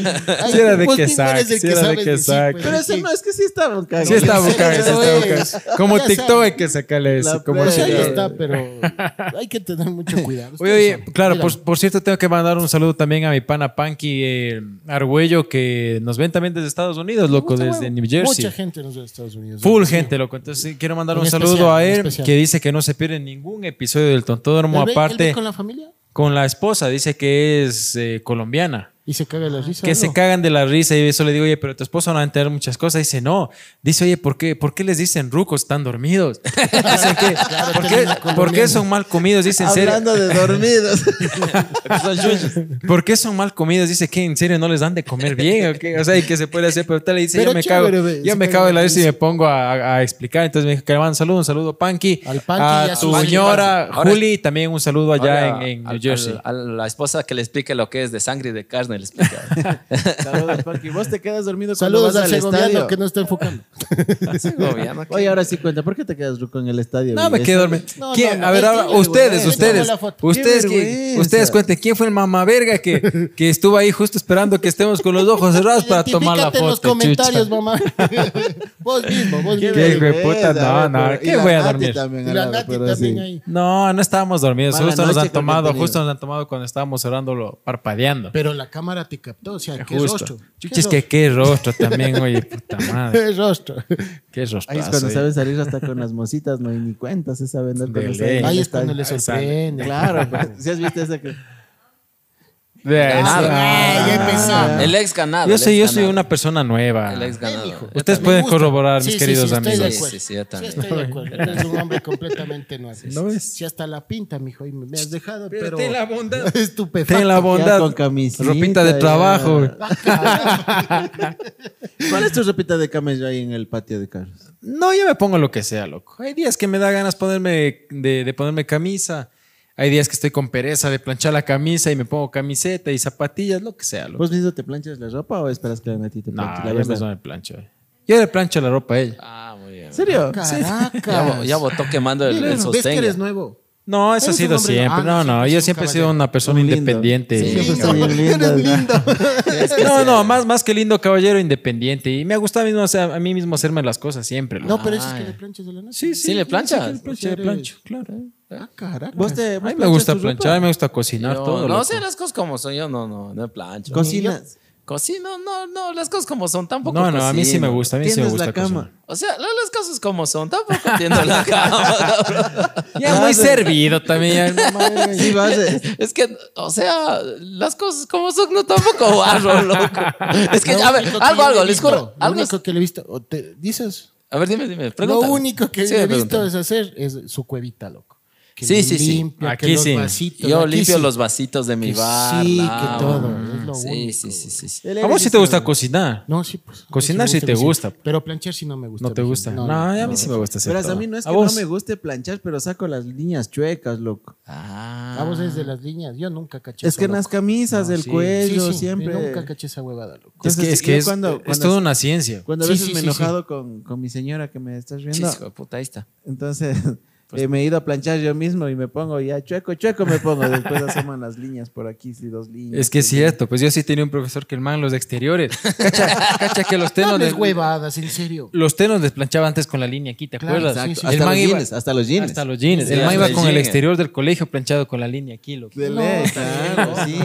Sí era de que sac,
que
era de que sac.
pues,
Pero ese
sí.
no, es que sí estaba cagado.
Sí estaba
Sí,
bacán, sí
eso
estaba
es.
bacán. Como TikTok hay que sacarle eso. Como
ahí
si-
está, pero hay que tener mucho cuidado.
Oye, oye, claro, por, cierto, tengo que mandar un saludo también a mi pana Panky Argüello, que nos ven también desde Estados Unidos, loco, desde. New Jersey.
Mucha gente nos ve de Estados Unidos.
Full gente, loco. Entonces quiero mandar un saludo a él, que dice que no se pierde ningún episodio del Tontódromo,
¿Él ve- él ve
aparte
con la familia?
Con la esposa, dice que es eh, colombiana.
Y se caga la risa.
Que se cagan de la risa y eso le digo, oye, pero tu esposo no va a entender muchas cosas. Dice, no. Dice, oye, ¿por qué, ¿por qué les dicen rucos? Están dormidos. Dicen que, ¿por, qué, ¿por qué son mal comidos? Dice, en serio.
Hablando de dormidos.
¿Por qué son mal comidos? Dice que en serio no les dan de comer bien o qué? O sea, ¿y qué se puede hacer? Pero tal le dice,
Pero
yo me cago,
ve,
yo me cago de la risa y me pongo a, a- a explicar. Entonces me dijo que le mando un saludo, un saludo a Panky,
Al Panky y
a
a
tu
su-
señora Juli, también un saludo allá
Ahora,
en, en
al-
New Jersey.
al- A la esposa que le explique lo que es de sangre y de carne,
Saludos, Panky. Vos te quedas dormido cuando
Saludos
vas
al
al
segoviano
estadio.
que no está enfocando.
Oye, ahora sí cuenta, ¿por qué te quedas ruco en el estadio?
No, me quedé dormido.
No,
¿Quién?
no,
a ver, ahora, ustedes, ustedes, ustedes, que- ustedes cuenten, ¿quién fue el mamá verga que, que estuvo ahí justo esperando que estemos con los ojos cerrados para tomar la foto?
en los comentarios,
chucha?
mamá. vos mismo, vos mismo.
Qué hijo de
vergüenza,
puta, no, no, ¿qué voy a dormir? No, no estábamos dormidos. Justo nos han tomado, justo nos han tomado cuando estábamos cerrándolo, parpadeando.
Pero la cámara te captó, o sea, qué
Justo.
rostro.
Chucha, es que qué rostro también, oye, puta madre.
Qué rostro.
Qué rostro.
Ahí es cuando sabes salir hasta con las mositas, no hay ni cuenta, se sabe andar con.
Ahí es cuando le sorprende.
Claro, pues, si has visto esa que...
Ah, ya empezamos.
El ex ganado.
Yo
el
soy,
ex
yo soy
ganado.
una persona nueva.
El ex ganado.
hijo.
Yo
Ustedes pueden
gusta.
corroborar,
Sí,
mis
sí,
queridos
sí, estoy de
amigos.
acuerdo.
Sí, sí, yo también.
Sí, estoy de acuerdo. Eres un hombre completamente nuevo.
¿No ves?
Si hasta la pinta, mijo, y me me has dejado,
Pero
pero...
ten la bondad.
Estupefacto.
Ten la bondad.
con camisita,
Ropita de
ya.
trabajo.
¿Cuál es tu ropita de camello ahí en el patio de carros?
No, yo me pongo lo que sea, loco. Hay días que me da ganas ponerme de, de ponerme camisa. Hay días que estoy con pereza de planchar la camisa y me pongo camiseta y zapatillas, lo que sea, loco.
¿Vos mismo te planchas la ropa o esperas que la Nati te
No,
planche?
yo
la verdad.
mismo me plancho. eh. Yo le plancho la ropa a ella.
Ah, muy bien.
¿En serio?
Caracas.
Ya, vo- ya votó quemando el, el
Ves que
sostén.
eres nuevo.
No, eso ha
Eres
sido
hombre-
siempre.
ah,
no,
no,
no,
siempre
yo siempre he sido una persona
Un lindo.
independiente.
Sí, siempre está bien lindo.
Eres lindo.
No, no, más, más que lindo caballero independiente. Y me gusta a mí mismo, o sea, a mí mismo hacerme las cosas siempre. loco.
No, pero eso es que le planchas de la noche.
sí,
¿Sí le planchas?
sí, le plancho, le plancho, claro.
Ah.
¿Vos te,
A
vos
mí me gusta planchar, a mí me gusta cocinar
Yo-
todo.
no
loco.
sé las cosas como son. Yo no, no, no plancho.
¿Cocinas?
Cocino, no, no, las cosas como son. Tampoco
No, no, a mí sí
cocino.
me gusta, a mí sí me gusta
la cama.
cocinar.
O sea, la- las cosas como son. Tampoco tiendo la cama.
Ya muy servido también.
Sí, eh.
Es que, o sea, las cosas como son, no tampoco barro, loco. Es que,
Lo
a ver,
que
algo, algo, les juro.
Lo
Algo es-
único que le he visto, o te dices,
A ver, dime, dime.
lo
pregúntame.
único que
Sí,
he visto es hacer es su cuevita, loco. Que
Sí, sí, sí.
que
Aquí
los
sí.
vasitos,
Yo
aquí
limpio
sí.
los vasitos de mi
Que
bar.
sí, que todo, es lo
sí,
único,
sí, sí, sí, sí.
A vos sí te gusta cocinar.
No, sí, pues.
Cocinar
sí
te gusta.
Pero planchar sí no me gusta.
¿No te
mijo.
gusta? No, a mí sí me gusta hacer
Verás, a mí no es
¿A
que no
vos?
me guste planchar, pero saco las líneas chuecas, loco.
Ah.
Vamos desde las líneas. Yo nunca caché
Es que en las camisas,
No,
el
sí.
cuello, siempre...
yo nunca caché esa huevada, loco.
Es que, es, que es, es toda una ciencia.
Cuando a veces me he enojado con, con mi señora que me estás viendo,
de puta, ahí está.
entonces eh, me he ido a planchar yo mismo y me pongo ya chueco, chueco me pongo. Después hacemos las líneas por aquí, sí, dos líneas.
Es que es cierto, pues yo sí tenía un profesor que el man los exteriores. Cacha, cacha que los tenos,
No
les,
huevadas, en serio.
los tenos les planchaba antes con la línea aquí, ¿te
Claro,
acuerdas?
exacto.
Sí,
El
hasta
man
los
iba-
jeans, hasta los jeans.
Hasta los jeans.
Sí,
el man iba
el
con el exterior del colegio planchado con la línea aquí, loco.
De ley, claro, sí.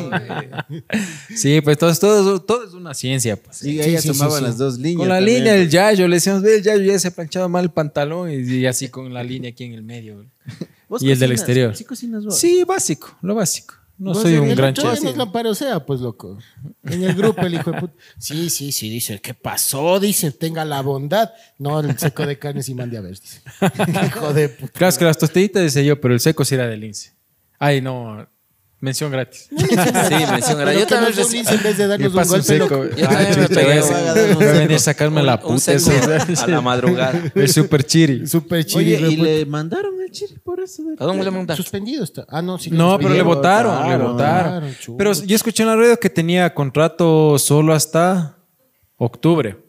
Sí, pues todo, es- todo, todo es una ciencia, pues.
Y
Sí,
ella
sí, sí,
tomaba
sí.
las dos líneas.
Con la
también.
línea del yayo, le decíamos, ve el yayo ya se ha planchado mal el pantalón y, y así con la línea aquí en el medio. Güey.
¿Vos
y el del exterior.
Sí, cocinas vos.
Sí, básico, lo básico. No soy un gran chef.
nos la parosea, pues, loco. En el grupo, el hijo de puta. Sí, sí, sí, dice, ¿qué pasó? Dice, tenga la bondad. No, el seco de carnes y mande a ver, dice. hijo de puta.
Claro, es que las tostaditas decía yo, pero el seco sí era del lince. Ay, no, mención gratis.
Sí, mención
Pero
Yo también reci-
en vez de
Me
darnos un golpe,
seco.
Yo también
Ay,
me pegué
voy a- venir a sacarme la
un
puta.
a la madrugada.
El super chiri.
Súper chido.
Oye, y le mandaron el chiri por eso. de-
¿A dónde le mandaste?
Suspendido está. Ah, no, sí.
No, pero le votaron, le
votaron.
Pero yo escuché en la radio que tenía contrato solo hasta octubre.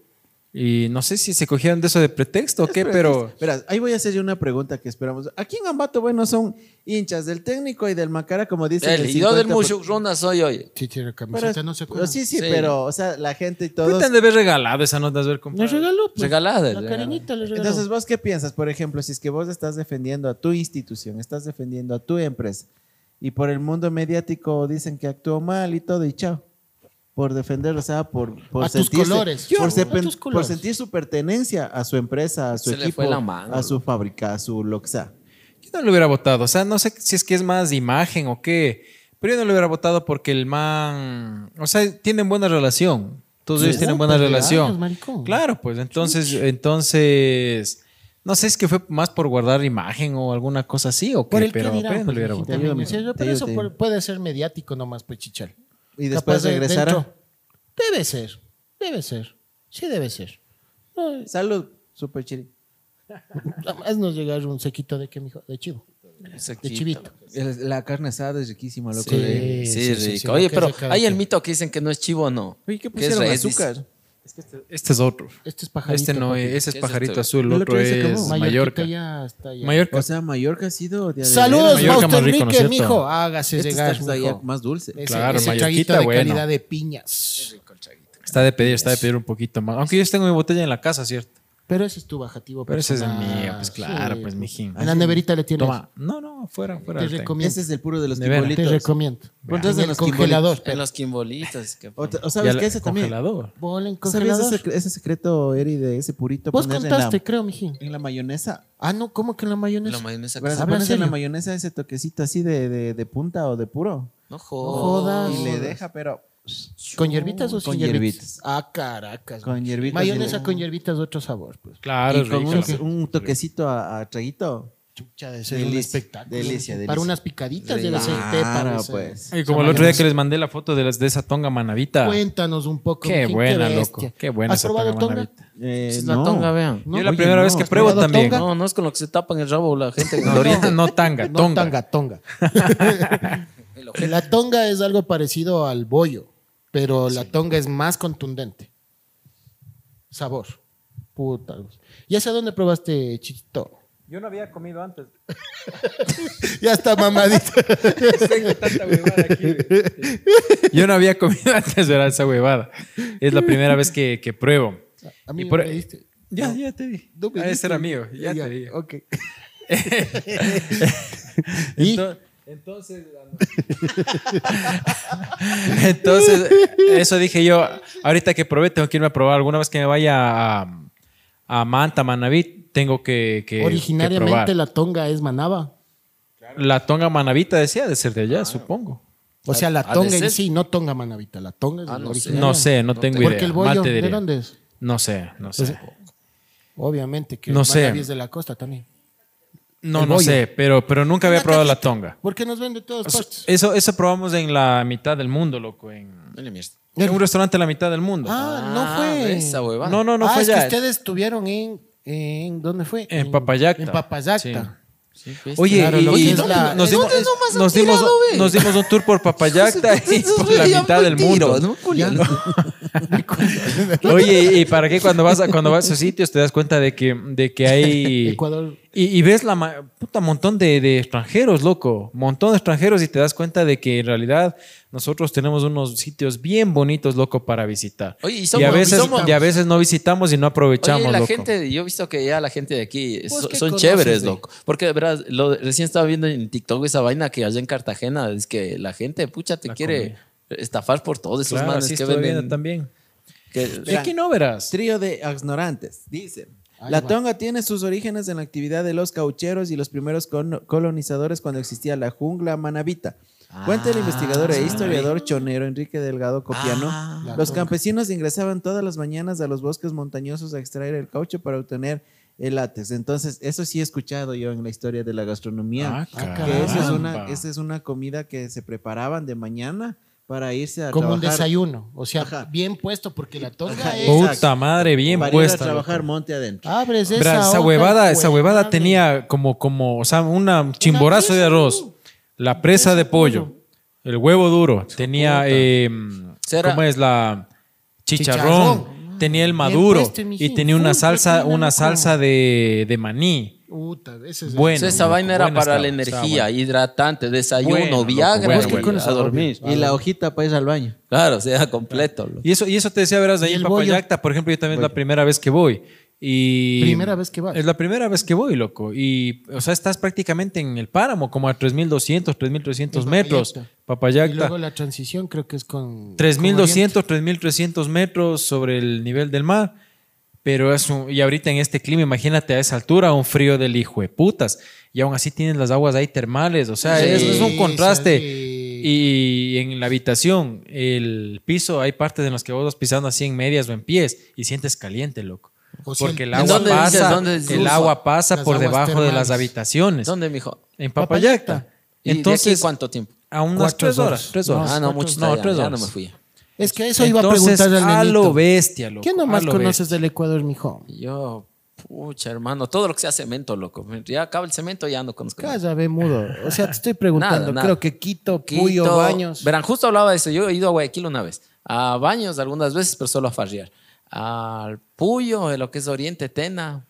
Y no sé si se cogieron de eso de pretexto o qué, pero
Verás, ahí voy a hacer yo una pregunta que esperamos. Aquí en Ambato, bueno, son hinchas del técnico y del Macara, como dicen.
Él,
el
y yo del
50%.
Mushuk Runa soy hoy.
Sí, tiene
Pero,
camiseta, no se
pero
acuerda.
sí, sí,
Sí.
pero, o sea, la gente y todos.
Puta, han de haber regalado esa nota, de haber comprado.
Le regaló, pues.
Regalada.
La cariñita le regaló.
Entonces, ¿vos qué piensas? Por ejemplo, si es que vos estás defendiendo a tu institución, estás defendiendo a tu empresa, y por el mundo mediático dicen que actuó mal y todo, y chao. Por defender, o sea, por, por
A tus colores.
por,
A
por sentir su pertenencia a su empresa, a su
Se le
equipo,
fue la mano,
a su fábrica, a su lo que sea.
Yo no le hubiera votado. O sea, no sé si es que es más imagen o qué. Pero yo no le hubiera votado porque el man. O sea, tienen buena relación. Todos
Sí,
ellos tienen buena
de
relación.
años.
Claro, pues entonces, entonces. No sé si es que fue más por guardar imagen o alguna cosa así o qué, pero,
que dirán,
pero yo no
pues,
le hubiera votado.
Pero eso puede ser mediático nomás, pues chichar.
Y después
de. Debe ser, debe ser. Sí, debe ser. No,
Salud, super chiri.
Además nos llegar un sequito de qué, mijo, de chivo. De chivito.
El- La carne asada es riquísima, loco.
Sí.
de-
Sí,
sí, sí,
rico.
sí,
Oye, pero hay el mito que dicen que no es chivo o no.
Oye, ¿qué
Que es
pusieron?
res, dice.
azúcar.
Este es otro.
Este es pajarito.
Este no es, ese es
¿Qué es
pajarito
este?
azul, el otro es Mallorca.
ya está ya.
Mallorca.
O sea, Mallorca ha sido... de-
Saludos,
Mallorca más rico, ¿no es
Enrique, mijo. Hágase
Este
llegar,
está más dulce.
Ese,
Claro,
ese
Mallorquita,
de
bueno.
calidad de piñas.
Está de pedir, está de pedir un poquito más. Aunque yo tengo mi botella en la casa, ¿cierto?
Pero ese es tu bajativo.
Pero ese es el
personal.
mío, pues claro,
Sí.
pues mijín.
En la neverita le tienes.
Toma. No, no, fuera, fuera.
Te recomiendo.
Ese es el puro de los
veras.
Te recomiendo.
Ponte
En
de
el
los
congelador.
En los quimbolitos.
O, o sabes que ese también...
congelador.
En
¿Sabías
congelador.
ese, ese secreto, Eri, de ese purito?
Vos contaste,
en la,
creo, mijín.
en la mayonesa.
Ah, no, ¿cómo que en la mayonesa?
La mayonesa.
Verás,
¿Habla en
pones en la mayonesa ese toquecito así de, de, de punta o de puro.
No
jodas.
jodas.
Y le deja, pero...
¿Con hierbitas o sin
Con
hierbitas?
hierbitas.
Ah, caracas.
Con
güey.
hierbitas
Mayonesa con hierbitas, otro sabor. Pues.
Claro,
y con
rico.
un, un toquecito a, a traguito.
Chucha, de ser un
Delicia,
espectáculo.
delicia, delicia.
Para unas picaditas
Claro,
ese-
pues.
Y como el otro día que les mandé la foto de, las, de esa tonga manavita.
Cuéntanos un poco.
Qué buena,
bestia.
loco. Qué buena
¿Has
esa
probado
tonga
tonga?
manavita.
Eh,
Es la
no.
tonga, vean.
No,
Yo la
oye,
primera
no,
vez que
¿has
pruebo
probado
también.
tonga?
No, no es con lo que se tapan el rabo la gente.
No, no, no tanga,
No,
tonga.
tonga, tonga. La tonga es algo parecido al bollo, pero la tonga es más contundente. Sabor. Puta. ¿Y hacia dónde probaste chito?
Yo no había comido antes.
Ya está mamadito.
Yo no había comido antes de esa huevada. Es la primera vez que, que pruebo.
A mí
Y por-
me diste.
Ya, ya te di.
No
Ah, ese era mío. Ya, te di.
Ok. ¿Y?
Ento- Entonces, entonces, eso dije yo. Ahorita que probé, tengo que irme a probar. Alguna vez que me vaya a, a Manta, Manavit, tengo que, que- que
Originariamente
probar.
la tonga es manaba.
La tonga manavita decía de ser de allá, supongo.
O sea, la
¿Ha de
tonga en sí, no tonga manavita. La tonga es
Ah, no sé.
originaria.
No sé, no tengo idea.
Porque el bollo,
te
¿de dónde es?
No sé, no sé.
Pues, Obviamente que
No sé.
Es de la costa también.
No,
el
no sé, pero, pero nunca había probado la tonga.
Porque nos ven de todas partes.
Eso, eso probamos en la mitad del mundo, loco. En, en un restaurante en la mitad del mundo.
Ah, no
Ah,
fue.
Esa huevada.
no, no, no
ah,
fue
es
allá.
que ustedes estuvieron en, en ¿dónde fue?
En Papayacta.
En Papayacta.
Sí. Oye,
Claro,
y, y
es
no-
la-
nos,
¿dónde
dimos,
han
nos, dimos,
tirado,
nos dimos un tour por Papayacta y por la mitad del mundo.
¿no?
Oye, ¿y para qué cuando vas a, cuando vas a esos sitios te das cuenta de que, de que hay...
Ecuador.
Y, y ves la ma- puta montón de, de extranjeros, loco. Montón de extranjeros y te das cuenta de que en realidad nosotros tenemos unos sitios bien bonitos, loco, para visitar.
Oye, y
y,
somos-
a veces,
somos-
y a veces no visitamos y no aprovechamos,
Oye, la
loco.
gente, yo he visto que ya la gente de aquí
¿Vos
so-
qué
son
conoces
chéveres,
de-
loco. Porque, verás, lo, recién estaba viendo en TikTok esa vaina que allá en Cartagena es que la gente, pucha, te
La
quiere estafar por todos esos
Claro,
manes
sí
que venden.
también.
que-
¿De aquí no verás?
Trío de ignorantes, dice. La tonga tiene sus orígenes en la actividad de los caucheros y los primeros colonizadores cuando existía la jungla manabita. Cuenta el investigador e historiador chonero Enrique Delgado Copiano.
Ah,
los campesinos ingresaban todas las mañanas a los bosques montañosos a extraer el caucho para obtener el látex. Entonces, eso sí he escuchado yo en la historia de la gastronomía.
Ah,
que esa es, una,
caramba.
esa es una comida que se preparaban de mañana para irse a
Como un desayuno. O sea,
Ajá.
bien puesto, porque la tonga
Ajá,
es.
exacto.
Puta madre, bien
para ir
puesta.
a trabajar
loco.
monte adentro.
Abres esa,
Verás, esa
hoja,
huevada, esa huevada
madre.
tenía como, como, o sea, una chimborazo de arroz, la presa de pollo, el huevo duro, tenía, eh, ¿cómo es la chicharrón?
Chicharrón.
Tenía el maduro
puesto,
y tenía una salsa, una salsa de, de maní.
Ese es
Bueno.
O sea, esa vaina era para
estaba,
la energía, hidratante, desayuno,
Bueno, loco,
Viagra
bueno,
y
bueno.
a dormir.
Y la hojita para ir al baño.
Claro, o sea, completo. loco.
Y eso, y eso te decía, verás, de ahí
¿Y
en? Papayacta, por ejemplo, yo también es la primera vez que voy. Y
Primera vez que vas.
Es la primera vez que voy, loco. Y, o sea, estás prácticamente en el páramo, como a 3.200, 3.300
En
metros.
Papayacta. Y
Papayacta.
luego la transición creo que es con.
3.200, 3.300 metros sobre el nivel del mar. Pero es un, y ahorita en este clima, imagínate a esa altura, un frío del hijo de putas. Y aún así tienen las aguas ahí termales. O sea,
Sí,
es, es un contraste.
sí.
Y en la habitación, el piso, hay partes en las que vos vas pisando así en medias o en pies y sientes caliente, loco.
O
Porque el
¿en
agua
dónde dices?
pasa,
¿Dónde
el agua pasa por debajo de las habitaciones.
¿Dónde, mijo?
En Papayacta.
¿Y de aquí
Entonces,
cuánto tiempo?
a unas
Cuatro
tres horas.
horas.
Tres
No,
horas.
Ah, no, mucho
no,
ya,
tres
ya
horas.
no me fui.
Es que eso iba a preguntarle al
a lo bestia, loco.
¿Qué
a
nomás
lo
conoces
bestia.
del Ecuador, mijo?
Yo, pucha, hermano, todo lo que sea cemento, loco. Ya acaba el cemento, ya no conozco.
ve mudo. O sea, te estoy preguntando.
Nada, nada.
Creo que Quito,
Quito,
Puyo, Baños.
Verán, justo hablaba de eso. Yo he ido a Guayaquil una vez. A Baños algunas veces, pero solo a farrear. Al Puyo, de lo que es Oriente, Tena.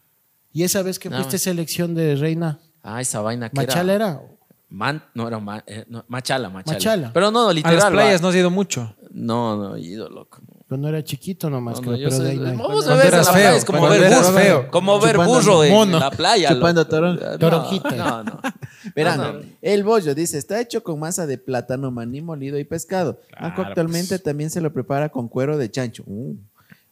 Y esa vez que
Nada
fuiste
más.
selección de reina,
Ah, esa vaina que
¿Machala
era.
era?
Man- no, era ma- eh, no, Machala, Machala.
Machala.
Pero no,
A
literal.
las playas
va.
no has ido mucho.
No, no, he ido, loco.
No era chiquito nomás,
No,
creo,
no,
pero de ahí no hay.
Cuando
ves en
eras
la es como
cuando
ver burro,
feo.
como ver burro en
mono.
la playa.
Chupando torón.
No,
Toronjita.
No, no.
Verán,
No, no.
el bollo dice, está hecho con masa de plátano, maní molido y pescado.
Claro,
actualmente
pues.
también se lo prepara con cuero de chancho. Uh.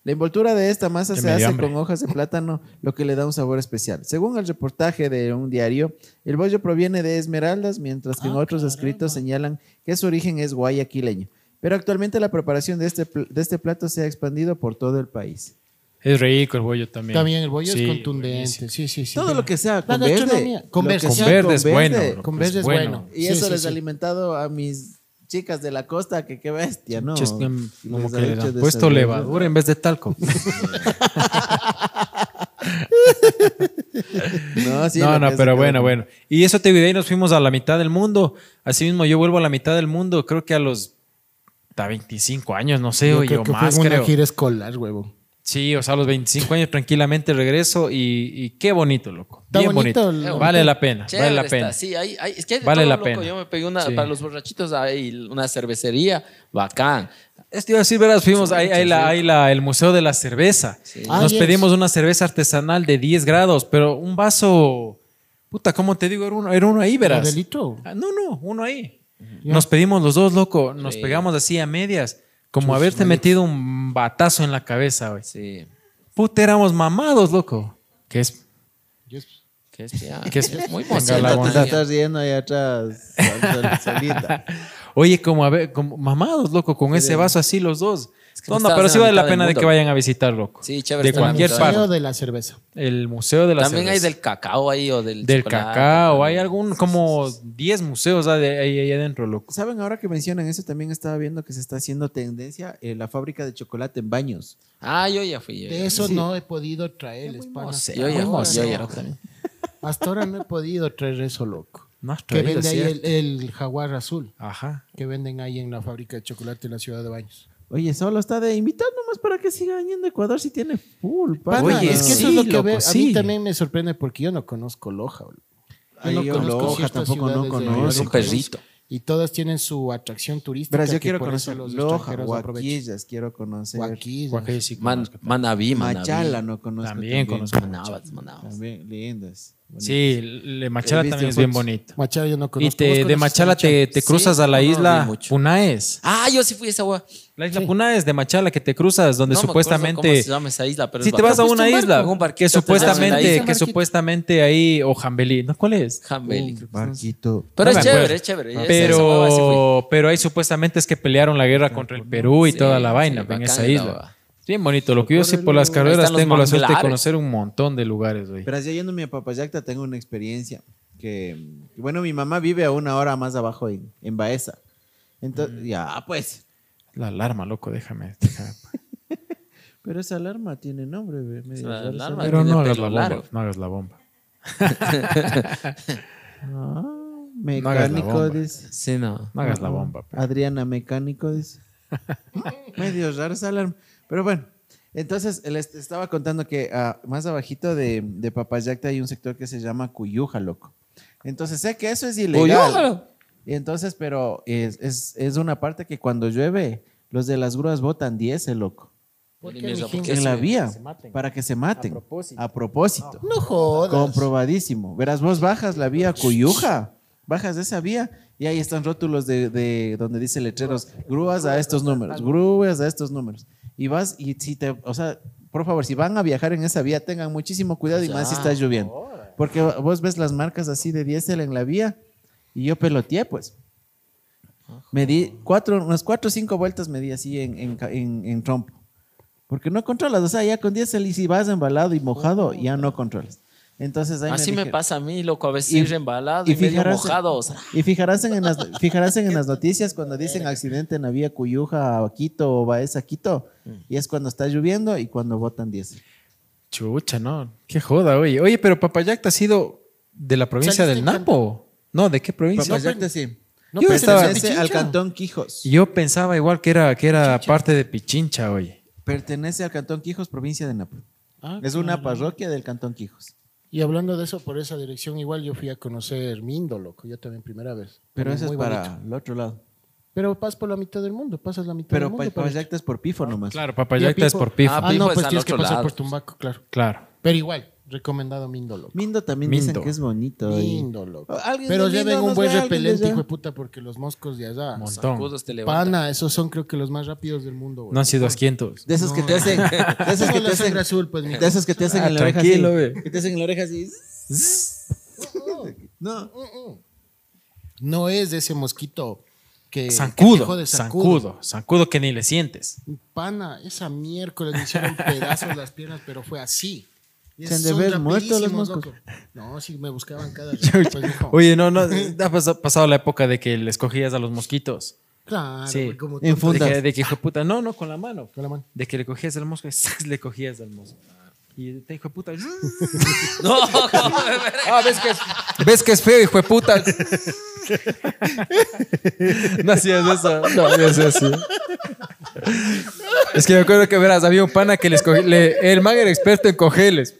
La envoltura de esta masa se hace
hambre.
con hojas de plátano, lo que le da un sabor especial. Según el reportaje de un diario, el bollo proviene de Esmeraldas, mientras que en
Ah,
otros escritos señalan que su origen es guayaquileño. Pero actualmente la preparación de este, de este plato se ha expandido por todo el país.
Es rico el bollo también.
También el bollo
Sí,
es contundente.
buenísimo.
Sí, sí, sí.
Todo lo que sea
La
con verde.
Con verde.
Con verde es bueno.
Con verde es bueno.
Y
Sí,
eso
sí,
les
sí.
ha alimentado a mis chicas de la costa, que qué bestia, ¿no?
Como que le han puesto levadura en vez de talco.
No, sí,
no, no, pero bueno, bueno. Y eso te de ahí nos fuimos a la mitad del mundo. Así mismo yo vuelvo a la mitad del mundo, creo que a los hasta 25 años, no sé,
Yo
oye,
creo
o
que
más,
fue una
creo.
gira escolar, huevo.
Sí, o sea, a los 25 años tranquilamente regreso y, y qué bonito, loco.
Está
Bien
bonito
Vale la pena,
Chévere
vale la
está,
pena.
Sí, hay, hay- es que hay
Vale
todo,
la
loco.
pena.
Yo me pegué una,
Sí.
para los borrachitos, hay una cervecería bacán.
Esto iba a decir, verás, fuimos, la, ahí la- el Museo de la Cerveza.
Ah,
Nos
yes.
pedimos una cerveza artesanal de 10 grados, pero un vaso, puta, ¿cómo te digo? Era uno, era uno ahí, verás.
¿De litro?
Ah, no, no, uno ahí. Nos pedimos los dos, loco. Nos
Sí.
pegamos así a medias. Como haberte metido un batazo en la cabeza, güey.
Sí.
Puta, éramos mamados, loco. Que es.
Que es, muy
la
Te
bonita.
estás riendo ahí atrás, solita.
Oye, como, a ver, como mamados, loco, con ese vaso así los dos.
Que
no, no, pero
en
sí vale la pena de que vayan a visitar, loco.
Sí, chévere
De
en
cualquier parte.
Museo de la cerveza.
El Museo de la
También hay
Cerveza.
del cacao ahí o del
Del
chocolate,
cacao. Hay algún, como 10 museos ah, ahí, ahí adentro, loco.
¿Saben? Ahora que mencionan eso, también estaba viendo que se está haciendo tendencia eh, la fábrica de chocolate en baños.
Ah, yo ya fui. yo ya
De eso no he podido traer, pana.
Yo ya
Muy
yo ya.
Hasta ahora no he podido traer eso, loco.
No has
Que
traído,
vende ahí el, el jaguar azul.
Ajá.
Que venden ahí en la fábrica de chocolate en la ciudad de Baños.
Oye, solo está de invitar nomás para que siga yendo a Ecuador si tiene full.
Pana.
Oye,
es que eso
sí,
es lo que
loco,
ve- a
sí.
mí también me sorprende porque yo no conozco Loja. boludo.
Ay, yo
conozco
Loja tampoco no conozco.
Es un perrito.
Y todas tienen su atracción turística.
Verás, yo quiero conocer
los
Loja. Guaquillas, quiero conocer.
Guaquillas.
Guaquillas sí
Man. Manabí, Manabí.
Machala no conozco.
También conozco.
Manabas, manabas.
También lindas.
Sí, le Machala también es bien bonito.
Machala yo no
Y
conozco.
te,
¿Vos
de Machala te, te
Sí,
cruzas a la
no,
isla. Punaes.
Ah, yo sí fui a esa agua.
La isla Punaes de Machala que te cruzas, donde
No me
supuestamente...
¿Cómo se llama esa isla? Pero
Si
es
te vas a una
un
isla
un barquito,
que supuestamente,
isla.
que supuestamente ahí, o Jambelí, ¿no? ¿Cuál es?
Jambeli.
Barquito.
Pero
No
es chévere, es chévere. Hueva sí fui.
Pero, pero ahí supuestamente es que pelearon la guerra contra el Perú y
Sí,
toda la
sí,
vaina en esa
la
isla. Bien bonito. Lo que yo sí por las carreras tengo la suerte de conocer un montón de lugares, güey.
Pero así yéndome a Papayacta tengo una experiencia que, que, bueno, mi mamá vive a una hora más abajo en, en Baeza. Entonces, ya, pues.
La alarma, loco, déjame. déjame.
Pero esa alarma tiene nombre,
La
esa
alarma.
Pero no hagas la bomba.
largo.
No hagas la bomba. No
mecánico,
bomba.
dice.
Sí, no.
No hagas la bomba.
Adriana Mecánico, dice. Medio raro esa alarma. Pero bueno, entonces les estaba contando que ah, más abajito de, de Papayacta hay un sector que se llama Cuyuja, loco. Entonces sé que eso es ilegal.
Cuyuja.
Y entonces, pero es, es, es una parte que cuando llueve, los de las grúas botan 10, loco.
¿Por qué,
En la vía, para que se maten.
A propósito.
A propósito.
No jodas.
Comprobadísimo. Verás, vos bajas la vía Cuyuja, bajas de esa vía y ahí están rótulos de, de donde dice letreros, grúas a estos números, grúas a estos números. Y vas y si te, o sea, por favor, si van a viajar en esa vía, tengan muchísimo cuidado y más si está lloviendo. Porque vos ves las marcas así de diésel en la vía y yo peloteé, pues. Me di cuatro, unas cuatro o cinco vueltas me di así en, en- en trompo. Porque no controlas, o sea, ya con diésel y si vas embalado y mojado, ya no controlas. Entonces ahí
Así me
dije-
pasa a mí, loco. A veces
Y-
ir embalado y, medio mojado. o sea,
Y fijarás en, las, fijarás en las noticias cuando dicen accidente en la vía Cuyuja a Quito o Baeza a Quito. Y es cuando está lloviendo y cuando botan diésel.
Chucha, no. Qué joda, oye. Oye, pero Papayacta ha sido de la provincia del Napo. No, ¿de qué provincia?
Papayacta sí.
No,
Yo
pero
estaba-
pertenece
Pertenece
a
al cantón Quijos.
Yo pensaba igual que era, que era parte de Pichincha, oye.
Pertenece al cantón Quijos, provincia de Napo.
Ah,
Es una parroquia del cantón Quijos.
Y hablando de eso, por esa dirección, igual yo fui a conocer Mindo, loco. Yo también primera vez.
Pero eso es para
bonito.
el otro lado.
Pero pasas por la mitad del mundo, pasas la mitad
Pero
del mundo.
Pa- Papayacta es por pifo nomás.
Claro, Papayacta es por pif.
Ah,
Ah, no,
es
pues tienes que pasar
lado.
por Tumbaco, claro.
Claro.
Pero igual, recomendado Mindo, loco.
Mindo también
Mindo.
dicen que es bonito. y-
Mindo, loco.
Alguien
Pero
de
lleven un buen
de
repelente, hijo de puta, porque los moscos de allá.
Montón.
Pana, esos son creo que los más rápidos del mundo, güey.
No han sido asquientos.
De esos que te hacen. De esos que
la
te hacen.
azul, pues.
De esos que te hacen
Ah,
en la oreja
tranquilo,
así. Que te hacen en la oreja así. No.
No es de ese mosquito que.
Zancudo, zancudo que ni le sientes.
Pana, esa miércoles me hicieron pedazos las piernas, pero fue así.
Se han de ver muertos los moscos.
loco. No, sí me buscaban cada rato, pues.
Oye, no, no, ha pas- pasado la época de que les cogías a los mosquitos.
Claro,
Sí.
güey, como
En
tonto.
De que, de que, hijo de puta, no, no, con la mano.
Con la mano.
De que le cogías al mosco y ¡zas! le cogías al mosco. Y te hijo de puta.
No.
Ah, ¿ves que es, ves que es feo, hijo de puta. No hacías eso. No hacías eso. Es que me acuerdo que verás, había un pana que les cogí, le- el man era experto en cogerles.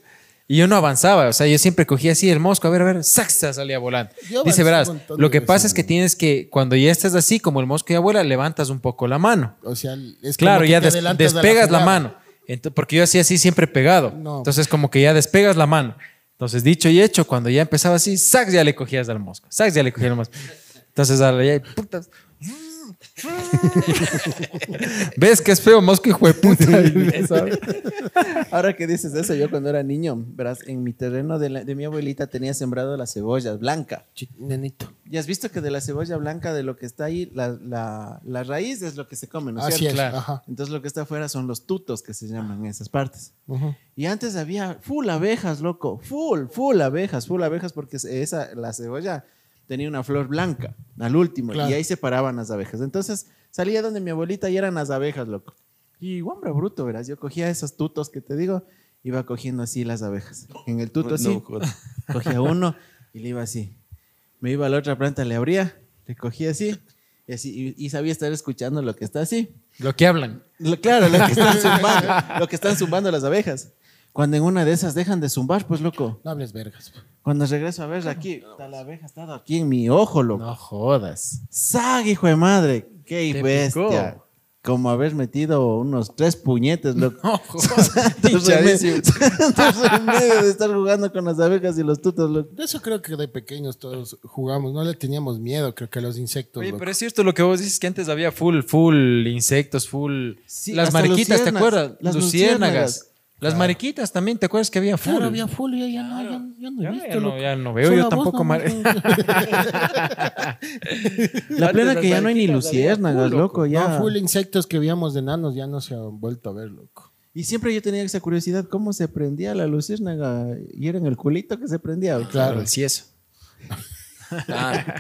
Y yo no avanzaba, o sea, yo siempre cogía así el mosco, a ver, a ver, ¡saxa! salía volando.
Yo
Dice, verás, lo que pasa es que tienes que, cuando ya estés así, como el mosco ya vuela, levantas un poco la mano.
O sea, es
Claro,
que
ya
te
des- despegas la,
jugada.
mano. Ento- porque yo hacía así siempre pegado.
No.
Entonces, como que ya despegas la mano. Entonces, dicho y hecho, cuando ya empezaba así, sax ya le cogías al mosco. Sax ya le cogías al mosco. Entonces, ahora ya, putas. ¿Ves que es feo, mosco, hijo de.
Ahora que dices eso, yo cuando era niño, verás, en mi terreno de, la- de mi abuelita tenía sembrado la cebolla blanca.
Nenito.
Y has visto que de la cebolla blanca, de lo que está ahí, la, la- la raíz es lo que se come, ¿no es
Así
cierto?
es.
Claro.
Ajá.
Entonces lo que está afuera son los tutos que se llaman en esas partes.
Ujú.
Y antes había full abejas, loco, full, full abejas, full abejas, porque esa, la cebolla tenía una flor blanca al último
Claro.
y ahí se paraban las abejas. Entonces salía donde mi abuelita y eran las abejas, loco. Y hombre bruto, verás, yo cogía esos tutos que te digo iba cogiendo así las abejas. En el tuto así,
No,
cogía uno y le iba así. Me iba a la otra planta, le abría, le cogía así y así y, y sabía estar escuchando lo que está así.
Lo que hablan.
Lo- claro, lo que están zumbando, lo que están zumbando las abejas. Cuando en una de esas dejan de zumbar, pues loco.
No hables vergas.
Cuando regreso a ver aquí, está la abeja ha estado aquí en mi ojo, loco.
No jodas.
¡Sag, hijo de madre! ¡Qué
Te
bestia!
picó.
Como haber metido unos tres puñetes, loco.
No jodas.
Santos remedios de estar jugando con las abejas y los tutos, loco.
De eso creo que de pequeños todos jugamos. No le teníamos miedo, creo que a los insectos.
Oye,
loco.
pero es cierto lo que vos dices que antes había full, full insectos, full.
Sí,
las mariquitas, ¿te acuerdas?
las
luciérnagas.
luciérnagas.
Las mariquitas también, ¿te acuerdas que había full?
Claro, había full, yo ya no, ya, ya no he
Ya,
visto.
ya no, ya no veo
Solo
yo tampoco. mar-
La plena que ya no hay ni luciérnagas, loco, ya.
No, full insectos que veíamos de enanos ya no se han vuelto a ver, loco.
Y siempre yo tenía esa curiosidad, ¿cómo se prendía la luciérnaga? Y era en el culito que se prendía.
Claro, el cieso.
Claro.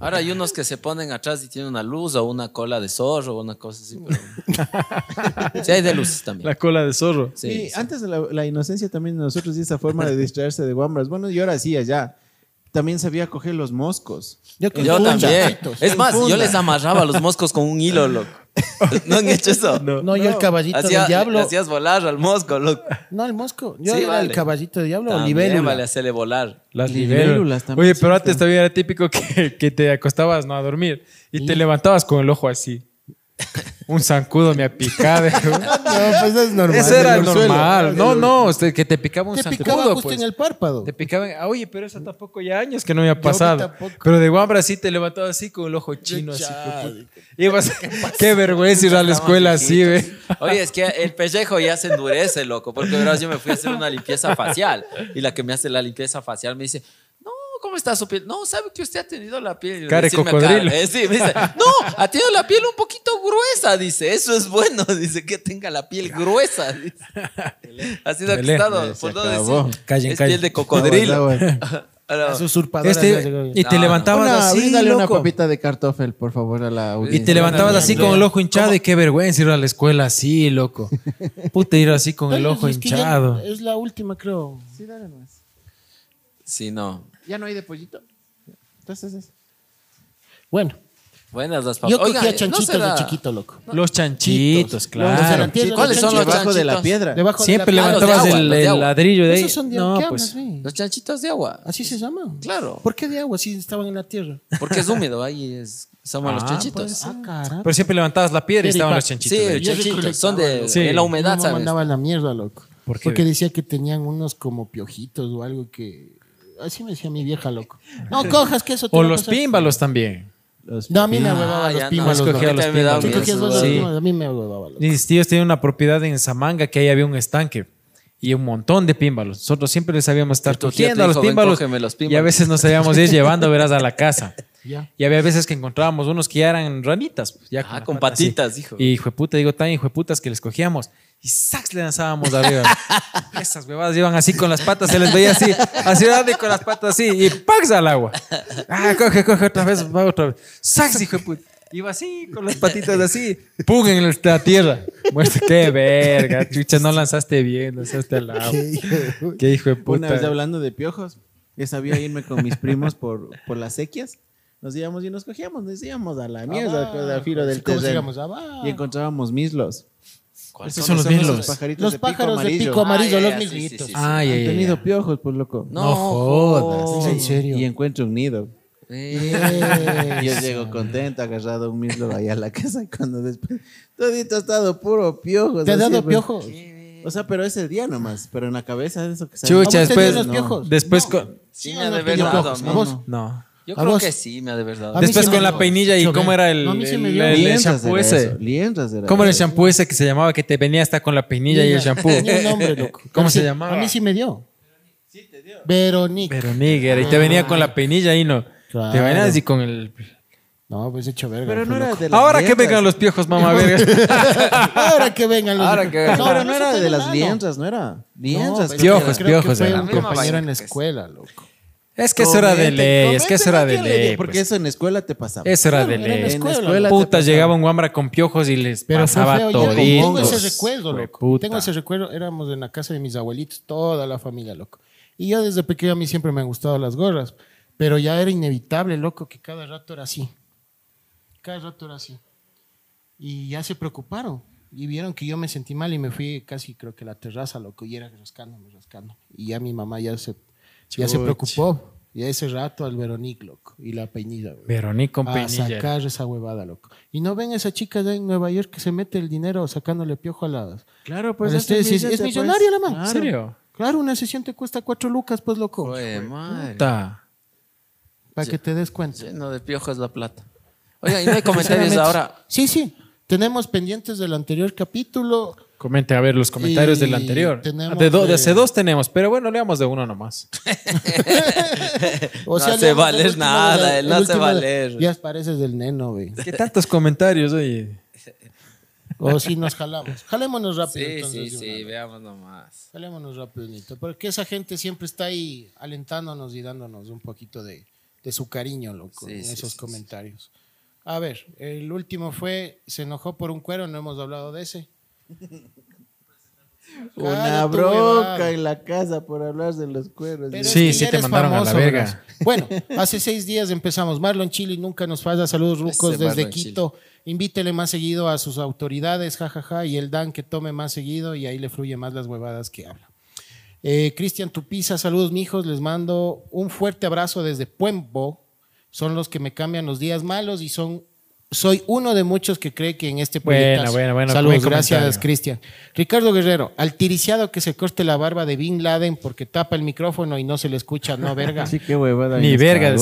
Ahora hay unos que se ponen atrás y tienen una luz o una cola de zorro o una cosa así. pero- Sí, hay de luces también.
La cola de zorro.
Sí,
y
sí.
antes de la, la inocencia también de nosotros y esa forma de distraerse de guambras. Bueno, yo ahora hacía ya. También sabía coger los moscos.
Yo,
Yo
funda,
también. Es más, yo les amarraba los moscos con un hilo, loco. ¿No han hecho eso?
No, yo el caballito
Hacía-
del diablo.
le hacías volar al mosco, loco.
No, el mosco. Yo
Sí,
era
vale.
el caballito del diablo o
También
libélula.
vale hacerle volar.
Las
Libélulas
libélulas.
también
Oye, pero antes todavía era típico que, que te acostabas ¿no? a dormir y te levantabas con el ojo así. Un zancudo me ha picado.
No, pues es normal.
Eso era normal. No, no, usted, que te picaba un
Te
zancudo.
picaba justo
pues.
en el párpado.
Te picaban. ah, Oye, pero eso tampoco ya años que no me ha pasado. Pero de guambra sí te levantabas así con el ojo chino. Así. Ibas, qué vergüenza ir a la escuela así, ve.
Oye, es que el pellejo ya se endurece, loco. Porque verás, yo me fui a hacer una limpieza facial. Y la que me hace la limpieza facial me dice, ¿cómo está su piel? No, ¿sabe que usted ha tenido la piel? Decirme
cocodrilo.
cara, eh, sí, me dice, no, ha tenido la piel un poquito gruesa, dice. Eso es bueno, dice, que tenga la piel gruesa. dice. Ha sido acostado, por no decir.
Callen,
es
callen.
piel de cocodrilo.
Las usurpadoras
Este, y te
No,
levantabas así,
bríndale una papita de cartofel, por favor, a la
Y te levantabas así con el ojo hinchado y qué vergüenza ir a la escuela así, loco. Puta, ir así con el ojo
es
hinchado.
Es la última, creo.
Sí, dale nomás.
sí, no.
¿Ya no hay de pollito? Entonces es.
Bueno,
Buenas las
yo
papas.
cogía
Oigan, ¿no
chanchitos
será-
de chiquito, loco.
Los chanchitos,
Los
claro.
¿Cuáles son los
Debajo de la
chanchitos?
piedra.
Debajo
Siempre
de la
Ah, los de
levantabas
agua,
el,
los de
el
agua.
ladrillo de ahí.
Esos son de
No,
¿qué
pues.
hablas?
Los chanchitos de agua.
Así se llama.
Claro.
¿Por qué de agua si estaban en la tierra?
Porque es húmedo, ahí es, somos los
Ah,
chanchitos.
pues,
Ah, caramba.
Pero siempre levantabas la piedra y estaban los chanchitos.
Sí,
hecho.
yo
chanchitos son de,
Sí.
de la humedad,
mamá
¿sabes?
mandaba la mierda, loco.
¿Por qué?
Porque decía que tenían unos como piojitos o algo que... Así me decía mi vieja, loco. No cojas que eso te
O
va a
los
pasar.
pímbalos también.
Los
No, a mí me
Ah,
huevaba los
ya no,
pímalos.
escogía
loco.
los.
Tú cogías
Sí.
A mí me huevaba, loco.
Mis tíos tenían una propiedad en Zamanga que ahí había un estanque y un montón de pímbalos. Nosotros siempre les sabíamos estar cogiendo a los
dijo, "Ven,
pímbalos,
cógeme los
y a
pímbalos".
veces nos sabíamos ir llevando, verás, a la casa.
Ya.
Y había veces que encontrábamos unos que ya eran ranitas. pues, ya
Ah,
la
con
pata así.
patitas, hijo.
Y hijo de puta, digo, tan hijo de putas que les cogíamos y sax le lanzábamos arriba. Esas huevadas iban así con las patas, se les veía así, así y con las patas así y ¡pax! al agua. Ah, coge, coge otra vez, va otra vez. Sax, hijo de puta. Iba así, con las patitas así, ¡pum! en la tierra. Muestra, qué verga, chucha, no lanzaste bien, lanzaste al agua. Qué hijo de puta.
Una vez hablando de piojos, yo sabía irme con mis primos por, por las sequias. Nos íbamos y nos cogíamos, nos íbamos a la mierda, al filo del
¿Cómo se
terreno. Y encontrábamos mislos.
¿Cuáles
Esos son los
esos
mislos.
pajaritos
Los
de pico
pájaros de pico amarillo,
Ah,
los
ya, sí,
mislitos.
sí, sí, sí.
Ay,
Han
ay,
tenido
ay.
piojos, pues loco.
No jodas.
¿Es en serio?
Y encuentro un nido.
Eh,
Y yo llego contento, agarrado un mislo allá a la casa. Y cuando después, todito ha estado puro piojos.
¿Te ha dado
pues.
piojos?
O sea, pero ese día nomás. Pero en la cabeza eso que sale.
Chucha,
¿A vos te
después,
los piojos?
después con,
Sí,
¿Sí
me
o
ha
no
de
vos?
no.
Yo
¿A
creo
vos?
que sí, me ha de verdad.
Después con
me
la
dio.
peinilla y cómo era el,
No, a mí sí me
el-
dio.
el
Lienzas
shampoo
era
ese. ¿Cómo era el shampoo ese que se llamaba que te venía hasta con la peinilla y el shampoo?
Tenía un nombre, loco.
¿Cómo se llamaba?
A mí sí me dio. Sí te dio. Verónica.
Pero nigger, y te venía con la peinilla y no.
Claro.
Te venías y con el.
No, pues hecho verga.
Pero no era de las
Ahora que vengan los piojos, mamá verga.
Ahora que vengan los.
Ahora que vengan.
No, pero no era de las lienzas, no era.
No,
Lienzas.
pero
Piojos,
creo que
piojos
un compañero en la
vaina que es.
escuela, loco.
Es que eso era de ley, es que eso era de ley.
Porque
pues.
eso en la escuela te pasaba.
Eso era de
en
ley.
escuela.
En la escuela te
Puta, llegaba un guambra con piojos y les
Pero
pasaba
feo,
todo.
tengo ese recuerdo, loco.
Puta.
Tengo ese recuerdo, éramos en la casa de mis abuelitos, toda la familia, loco. Y yo desde pequeño a mí siempre me han gustado las gorras, pero ya era inevitable, loco, que cada rato era así. Cada rato era así. Y ya se preocuparon y vieron que yo me sentí mal y me fui casi creo que a la terraza, loco, y era rascándome, rascando. Y ya mi mamá ya se, ya se preocupó. Y a ese rato al Veronique, loco, y la Peñilla. güey.
Verónica con
a
Peñilla.
sacar esa huevada, loco. Y no ven esa chica de en Nueva York que se mete el dinero sacándole piojo a las.
Claro, pues
es-
pues.
millonaria la man.
¿En
Claro.
serio?
Claro, una sesión te cuesta cuatro lucas, pues, loco.
Jue madre.
Puta.
Para que te des cuenta.
Lleno de piojos la plata. Oigan, y no hay comentarios
Sinceramente,
ahora.
Sí, sí. Tenemos pendientes del anterior capítulo.
Comente a ver los comentarios
Y
del anterior.
tenemos
De, do- de
de-
hace dos tenemos, pero bueno, leamos de uno nomás.
O
No
sea,
hace
leamos el
valer nada,
de-
él
el
no
de-
valer.
Ya pareces del neno, güey.
¿Qué tantos comentarios, oye?
O si nos jalamos. Jalémonos rápido.
Sí,
entonces,
sí, sí,
vez.
veamos nomás.
Jalémonos rápido, Nito. Porque esa gente siempre está ahí alentándonos y dándonos un poquito de, de su cariño, loco,
Sí,
en
sí,
esos
sí,
comentarios. A ver, el último fue, se enojó por un cuero, no hemos hablado de ese.
Una
Cállate,
bronca
huevada.
en la casa por hablar de los cueros.
Pero
Sí,
es que
sí te mandaron a la verga.
Bueno, hace seis días empezamos. Marlon Chili nunca nos falla. Saludos rucos desde
Marlon
Quito. Invítele más seguido a sus autoridades, jajaja, y el Dan que tome más seguido y ahí le fluye más las huevadas que habla. Eh, Cristian Tupiza, saludos mijos, les mando un fuerte abrazo desde Puembo. Son los que me cambian los días malos y son soy uno de muchos que cree que en este
Buena,
proyecto.
buena, buena,
Saludos,
buen
gracias. Cristian. Ricardo Guerrero, al tiriciado que se corte la barba de Bin Laden porque tapa el micrófono y no se le escucha, no verga.
Sí, qué huevada.
Ni verga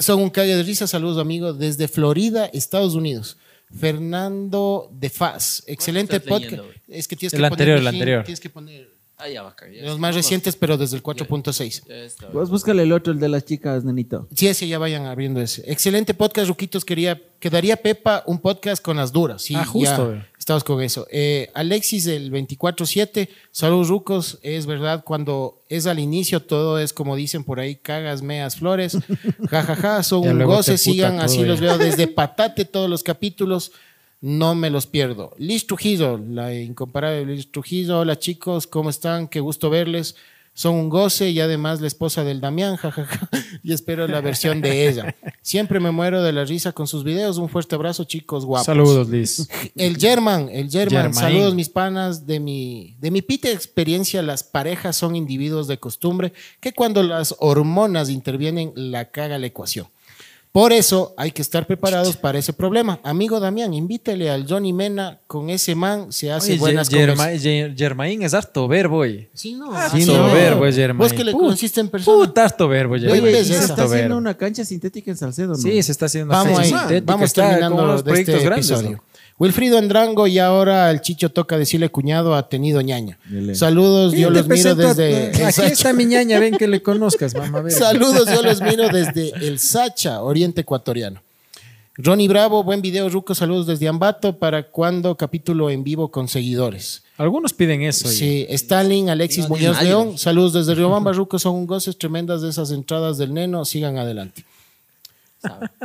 Son un cague de risa. Saludos, amigos, desde Florida, Estados Unidos. Fernando de Faz. Excelente podcast.
leyendo?
Es que tienes
El
que
anterior,
poner
el anterior.
Tienes que poner
Ah, ya va a caer. ya
los más recientes, pero desde el 4.6.
Ya está.
Vos búscale el otro, el de las chicas, nenito.
Sí, ese ya vayan abriendo ese. Excelente podcast, Ruquitos. Quería, quedaría Pepa un podcast con las duras. Sí,
Ah, justo,
ya estamos con eso. Eh, Alexis del 24-7. Saludos, Rucos. Es verdad, cuando es al inicio, todo es como dicen por ahí: cagas, meas, flores. Ja, ja, ja. Son un goce. Sigan, así
ya.
los veo desde patate todos los capítulos. No me los pierdo. Liz Trujillo, la incomparable Liz Trujillo. Hola chicos, ¿cómo están? Qué gusto verles. Son un goce y además la esposa del Damián, jajaja. Y espero la versión de ella. Siempre me muero de la risa con sus videos. Un fuerte abrazo, chicos guapos.
Saludos, Liz.
El German, el German.
Germain.
Saludos, mis panas. De mi, de mi pita experiencia, las parejas son individuos de costumbre que cuando las hormonas intervienen, la caga la ecuación. Por eso hay que estar preparados para ese problema. Amigo Damián, invítele al Johnny Mena. Con ese man se hace
Oye,
buenas.
Ger- Germain es harto verbo.
Sí, no.
Harto
Sí, no.
verbo, es Germain.
Vos que le conociste en persona.
Puta, harto verbo, Germain.
¿qué
Oye,
es
¿y se está haciendo una cancha sintética en Salcedo, ¿no?
Sí, se está haciendo
Vamos
una
ahí,
sintética,
vamos
está
terminando
con unos
de
proyectos
este
grandes.
episodio.
¿no?
Wilfrido Andrango y ahora el Chicho toca decirle cuñado ha tenido ñaña. Saludos, yo los miro
presento a-
desde el
Aquí
Sacha.
está mi ñaña, ven que le conozcas, mamá. verga.
Saludos, yo los miro desde el Sacha, Oriente Ecuatoriano. Ronnie Bravo, buen video, Ruco, saludos desde Ambato. ¿Para cuándo capítulo en vivo con seguidores?
Algunos piden eso. oye.
Sí, Stalin, Alexis Muñoz. León, saludos desde Riobamba, Ruco, son un goces tremendas de esas entradas del neno, sigan adelante.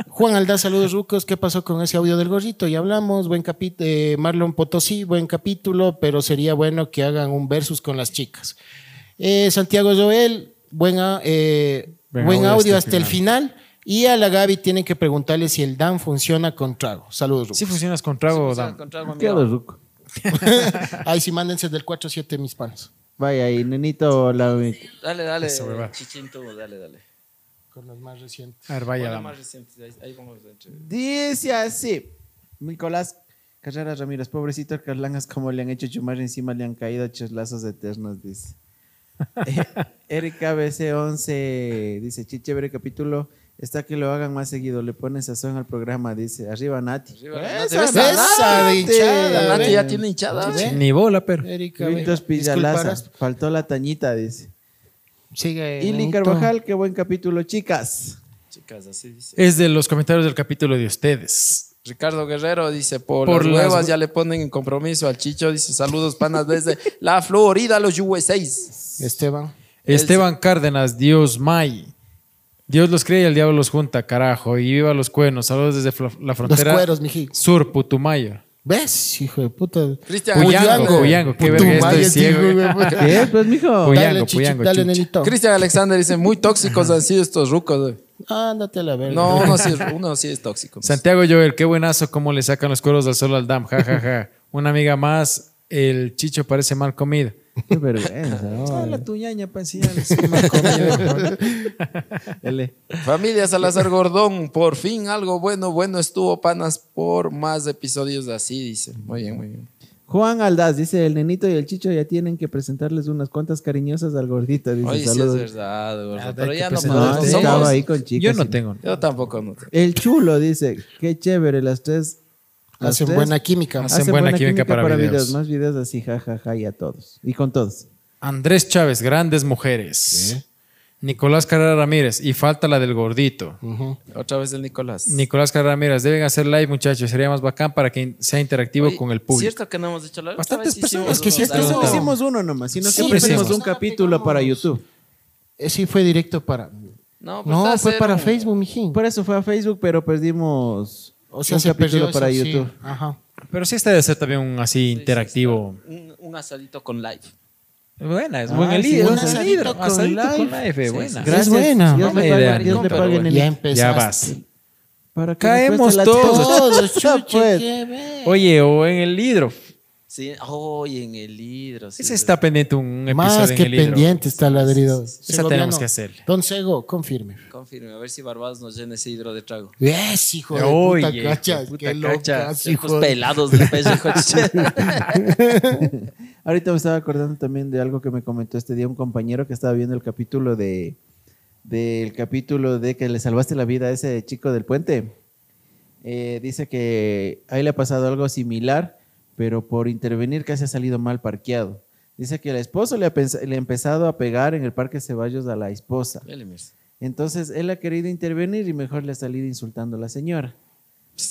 Juan Aldaz, saludos Rucos, ¿qué pasó con ese audio del gorrito? Ya hablamos, buen capítulo, Marlon Potosí, buen capítulo, pero sería bueno que hagan un versus con las chicas. Eh, Santiago Joel, buen, eh,
Buen
buen
audio hasta
hasta
el
final. Y a la Gaby tienen que preguntarle si el DAN funciona con trago. Saludos, Rucos.
Sí funcionas con trago,
sea,
Dan.
Qué
amigo.
ruco.
Ahí sí, mándense del 4-7, mis panos.
Vaya, y nenito, la...
Dale, dale. Dale, dale.
Con los más recientes.
A ver, vaya, dama.
más recientes, ahí, ahí vamos entre-
Dice así. Nicolás Carreras Ramírez, pobrecito Carlangas, como le han hecho chumar encima, le han caído chislazos eternos, dice. Eh, Erika BC11 dice, chi, chévere capítulo. Está que lo hagan más seguido, le ponen sazón al programa, dice. Arriba Nati.
Arriba,
Esa,
Nati, esa,
de hinchada,
Nati ya tiene hinchada.
Ni bola, pero.
Erika, disculparás.
Faltó la tañita, dice.
Sigue.
Carvajal, qué buen capítulo, chicas.
Chicas, así dice.
Es de los comentarios del capítulo de ustedes.
Ricardo Guerrero dice, por,
Por
las
las
huevas
hue-
ya le ponen en compromiso al Chicho. Dice, saludos panas desde la Florida, los USA.
Esteban.
Esteban Cárdenas, Dios May. Dios los cría y el diablo los junta, carajo. Y viva los cuernos. Saludos desde la
Los
frontera
cueros, mijí.
sur, Putumayo.
¿Ves, hijo de puta?
Cristian
Puyango, Puyango, qué verga, estoy ciego.
¿Qué? Pues, mijo.
Puyango, Puyango,
dale, nenito.
Cristian Alexander dice, muy tóxicos han sido estos rucos. güey".
Ándate a la verga.
No, uno sí, es, uno sí es tóxico.
Santiago Joel, qué buenazo cómo le sacan los cueros del sol al dam. Ja, ja, ja. Una amiga más, el chicho parece mal comido.
Qué vergüenza. no,
la tuñaña,
pues,
comido.
L.
Familia Salazar Gordón, por fin algo bueno, bueno estuvo, panas, por más episodios así, dice. Muy bien, muy bien.
Juan Aldaz dice, el nenito y el chicho ya tienen que presentarles unas cuantas cariñosas al gordito. Dice,
Oye, sí es
saludos.
verdad, gordo,
Ah,
pero ya no.
No, acaba ahí con chicas.
Yo no
y-
tengo.
Yo tampoco no tengo.
El chulo dice, qué chévere, las tres.
Hacen
tres
buena química.
Hacen buena química para videos.
Más videos así, jajaja, y a todos. Y con todos.
Andrés Chávez, grandes mujeres. Nicolás Carrera Ramírez, y falta la del gordito.
Otra vez el Nicolás.
Nicolás Carrera Ramírez, deben hacer live, muchachos. Sería más bacán para que sea interactivo
Oye,
con el público.
Cierto que no hemos hecho la
Bastantes personas.
Es que
No
no
hicimos uno nomás, sino que
Sí,
pusimos
hicimos.
un capítulo para YouTube.
Eh, Sí, fue directo para.
No, pues
No, fue para Facebook, mijín.
Por eso fue a Facebook, pero perdimos
O sea, se perdió
para
eso, sí.
YouTube.
Ajá.
Pero sí está de ser también un así
Sí, sí,
interactivo.
sí, Un, un asadito con live.
Buena, es
Ah,
buen libro.
un
asadito con live.
buena.
sí.
Es buena.
Dios
Buena
le
idea.
pague, Dios le
Pero
pague,
bueno.
nenito.
Ya empezaste.
Ya vas.
Para que
Caemos todos.
Todos,
chucha,
chuche,
pues.
Oye, o en el libro.
Sí, hoy en el hidro. sí,
Ese
es
está pendiente un episodio
Más
en
que
el
pendiente está ladrido.
Esa
Segoviano.
tenemos que hacerle.
Don Sego, confirme.
Confirme, a ver si Barbados nos llena ese hidro de trago.
Es, hijo de
Oye,
puta
de puta
Qué
cacha.
locas,
Hijos
hijo de...
pelados del pellejo.
Ahorita me estaba acordando también de algo que me comentó este día un compañero que estaba viendo el capítulo de del capítulo de que le salvaste la vida a ese chico del puente. Eh, dice que ahí le ha pasado algo similar, pero por intervenir casi ha salido mal parqueado. Dice que el esposo le ha, pens- le ha empezado a pegar en el Parque Ceballos a la esposa. Entonces él ha querido intervenir y mejor le ha salido insultando a la señora.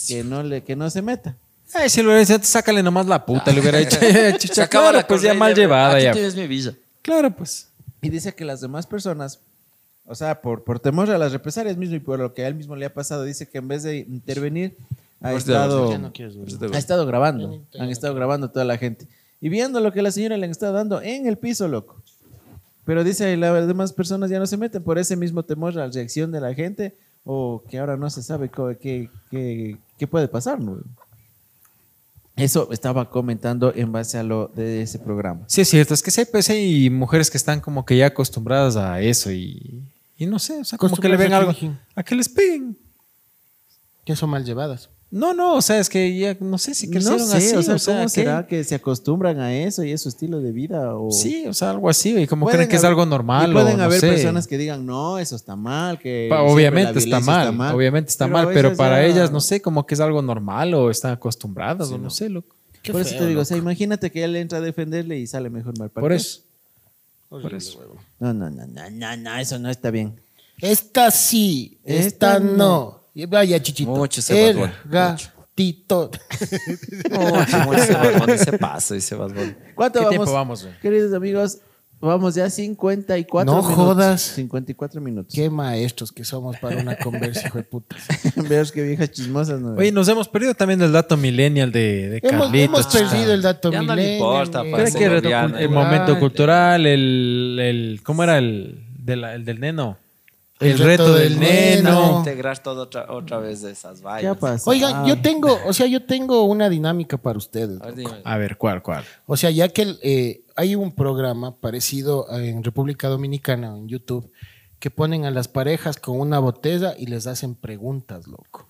Que no, le, que no se meta.
Ay, si lo hubiera dicho, sácale nomás la puta. Le hubiera dicho,
acaba
claro,
la
pues ya mal llevada
Aquí
ya.
tienes mi villa.
Claro, pues.
Y dice que las demás personas, o sea, por, por temor a las represalias mismo y por lo que a él mismo le ha pasado, dice que en vez de intervenir, ha estado,
no
ha estado grabando. Han estado grabando toda la gente. Y viendo lo que la señora le han estado dando en el piso, loco. Pero dice, las demás personas ya no se meten por ese mismo temor a la reacción de la gente o que ahora no se sabe qué, qué- qué puede pasar, ¿no? Eso estaba comentando en base a lo de ese programa.
Sí, es cierto. Es que sí, pues hay mujeres que están como que ya acostumbradas a eso y, y no sé, o sea, como que le ven algo.
A
que les peguen.
Que son mal llevadas.
No, no, o sea, es que ya no sé si
No
crecieron
sé,
así.
o sea, ¿cómo
que-
será que se acostumbran a eso y a su estilo de vida? O...
Sí, o sea, algo así. Y como creen que es algo normal.
Y pueden
o no
haber
sé.
personas que digan, no, eso está mal, que
Pa- obviamente está mal, obviamente está
Pero
mal, pero para
ya-
ellas, no sé, como que es algo normal o están acostumbradas o no, sé, loco.
Qué
Por eso te digo, o sea, imagínate que él entra a defenderle y sale mejor mal
Por eso.
Horrible,
eso.
No, no, no, no, no, no, eso no está bien.
Esta sí, esta,
Esta no.
No. Y Vaya, chichito.
Mucho ese
El gatito.
Mucho, mucho ese Bad Bunny, ese paso, ese Bad.
¿Cuánto
¿Qué
vamos?
tiempo vamos, güey?
Queridos amigos, vamos ya 54
No
minutos.
jodas.
54 minutos.
Qué maestros que somos para una conversa, hijo de puta.
Veas que viejas chismosas, ¿no?
Oye, nos hemos perdido también el dato millennial de, de
hemos,
Carlitos.
hemos perdido el dato
Ya no le
milenio,
importa,
Creo que
gobierno,
el momento cultural, el, el ¿cómo era el, de la- el del neno?
El
El,
reto
reto,
del
del
neno.
neno.
Integrar todo otra, otra vez de esas
¿Qué
vainas.
pasa?
Oigan, yo tengo, o sea, yo tengo una dinámica para ustedes.
A ver,
loco.
dime.
A ver, ¿cuál, cuál?
O sea, ya que eh, hay un programa parecido en República Dominicana, en YouTube, que ponen a las parejas con una botella y les hacen preguntas, loco.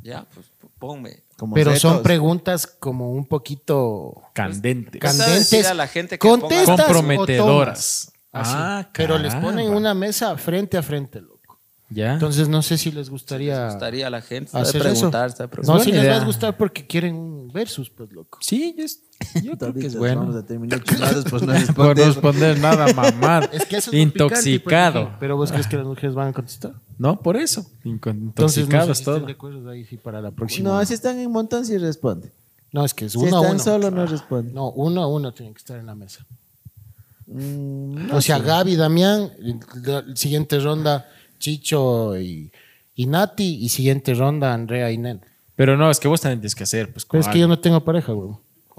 Ya, pues ponme.
como
Pero son preguntas como un poquito
Candente.
Can-
candentes.
decir a la gente que
Comprometedoras.
Así.
Ah,
pero les ponen una mesa frente a frente, loco.
¿Ya?
Entonces no sé si les gustaría,
Les gustaría a la gente
hacer
de
eso.
preguntar, preguntar.
No, si les va
idea.
a gustar porque quieren un versus, pues, loco.
sí, yo, es- yo creo que es bueno.
Vamos a terminar pues no
Por
responder.
no responder nada, mamar.
Es que eso es picante, pues,
Intoxicado.
pero vos crees que las mujeres van a contestar.
no, por eso. Inco-
Entonces, no sé
Intoxicados
si
todo.
estén de acuerdo ahí sí para la próxima.
No, si están en montón, sí responde.
No, es que es
Si
uno a
están
uno.
solo, no responde.
No, uno a uno tiene que estar en la mesa.
Mm, no
o sea. Gaby, Damián, la siguiente ronda, Chicho y, y Nati. Y siguiente ronda, Andrea y Nen.
Pero no, es que vos también tienes que hacer. Pues,
Pero es que yo no tengo pareja, güey.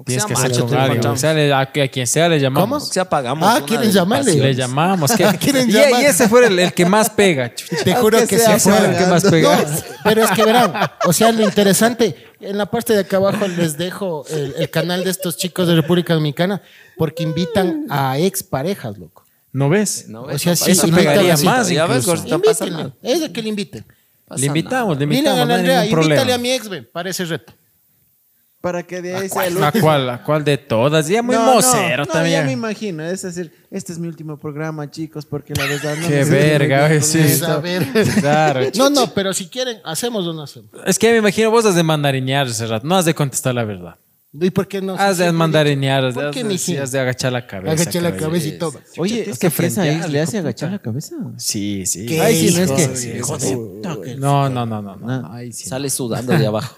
Tienes que hacer con alguien. O sea, a, a quien sea le llamamos.
O sea, pagamos.
Ah, ¿quieren llamarle?
Le llamamos. que-
¿Quieren
y,
llamar?
y ese fue el, el que más pega. chucha.
Te juro
Aunque
que
sea
fuera.
el que más pega.
No, pero es que verán, o sea, lo interesante, en la parte de acá abajo les dejo el, el canal de estos chicos de República Dominicana, porque invitan a ex parejas, loco.
¿no ves?
No,
O sea, sí,
Eso pegaría
así.
más
Ya ves, no pasa nada.
es de que le inviten.
Pasa
Le invitamos, le
Miren
invitamos.
a
No
la
hay
Andrea, invítale a mi ex, ve, para ese reto.
Para que de ahí sea el
¿A
último.
cuál? ¿A cuál de todas? Ya muy
No, no,
mocero
no,
también.
ya me imagino. Es decir, este es mi último programa, chicos, porque la verdad no
Qué
me
verga,
con
sí.
A.
Claro.
No, no, pero si quieren, hacemos o no hacemos.
Es que me imagino vos has de mandarinear ese rato. No has de contestar la verdad.
¿Y por qué no?
Has de mandarinear, has de,
¿Por qué,
has has de agachar la cabeza.
Agaché la
cabeza.
cabeza y todo.
Oye, es
que
que esa ex
frentearle,
le hace agachar
puta.
la cabeza.
Sí, sí.
¿Qué
Ay, sí, no es que.
No, no, no, no. Ay, sí.
Sale sudando de abajo.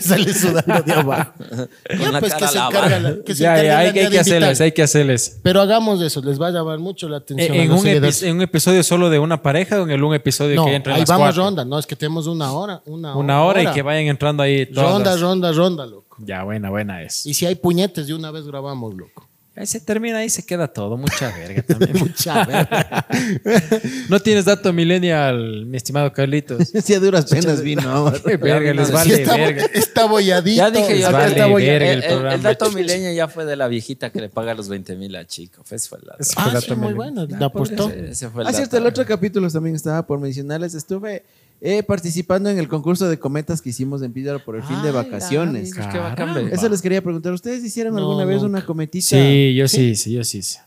Sale sudando de abajo.
Con
Ya,
la
pues
cara
que se encarga la- que se
Ya, ya, hay, que- hacerles, hay que hacerles.
Pero hagamos eso, les va a llamar mucho la atención.
En, en un en episodio solo de una pareja o en un episodio que entre
ahí
las
vamos ronda. No, es que tenemos una hora. Una,
Una hora y que vayan entrando ahí todas.
Ronda, ronda, ronda, loco.
Ya, buena, buena es.
Y si hay puñetes, de una vez grabamos, loco.
Ahí se termina, ahí se queda todo. Mucha verga también.
Mucha verga.
no tienes dato millennial, mi estimado Carlitos.
Si a duras penas vino
verga, les
Sí,
vale
Sí, está,
verga.
está bolladito.
Ya dije yo,
vale
está
verga el
el, el- dato milenio ya fue de la viejita que le paga los 20 mil a Chico. Ese fue el dato.
Ese fue
Ah,
el
sí,
dato
muy
millennial.
bueno. La apostó.
Ese, ese fue el
Ah,
dato.
cierto, el otro capítulo también estaba por mencionarles. Estuve eh, participando en el concurso de cometas que hicimos en Pídaro por el fin de
Ay,
vacaciones.
la- qué bacán,
Caramba.
ve.
Eso les quería preguntar. ¿Ustedes hicieron
No,
alguna vez
nunca.
una cometita?
Sí, yo sí, sí, yo sí. sí.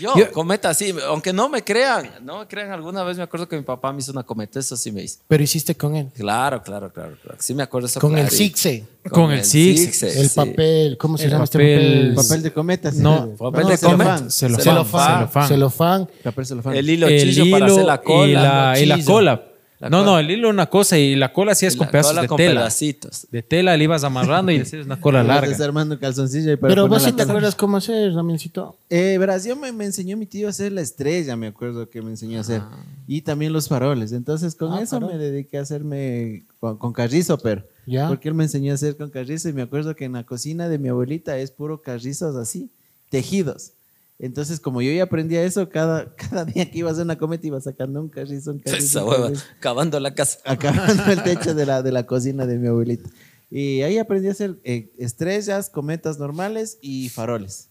Yo,
Yo-
cometa, sí. Aunque no me crean, no me crean. Alguna vez me acuerdo que mi papá me hizo una cometa. Eso sí me hizo.
Pero hiciste con él.
Claro, claro, claro. claro. Sí me acuerdo eso
Con el. Sixe.
Con el Six.
El papel. ¿Cómo se
El
llama este
papel-
papel?
Papel de cometas.
No,
papel
No,
de
celofán.
comet.
Celofán.
Celofán.
Celofán.
Celofán.
Papel celofán.
El hilo
El
chillo para hacer la cola.
y la, y la
chillo.
cola.
La
no,
cola.
no, el hilo una cosa y la cola sí es con pedazos
cola
de
con
tela.
pedacitos.
De tela le ibas amarrando y le hacías una cola larga.
Desarmando el calzoncillo y para
Pero vos sí te acuerdas cómo hacer, Ramiencito.
Eh, verás, yo me, me enseñó mi tío a hacer la estrella, me acuerdo que me enseñó a hacer. Y también los faroles. Entonces, con
Ah,
eso
farol.
me dediqué a hacerme con, con carrizo, pero.
Ya.
Porque él me enseñó a hacer con carrizo y me acuerdo que en la cocina de mi abuelita es puro carrizos así, tejidos. Entonces, como yo ya aprendía eso, cada, cada día que iba a hacer una cometa iba sacando un carrizo, un carrizo.
Esa hueva.
carrizo,
Cavando la casa.
acabando el techo de la, de la cocina de mi abuelita. Y ahí aprendí a hacer eh, estrellas, cometas normales y faroles.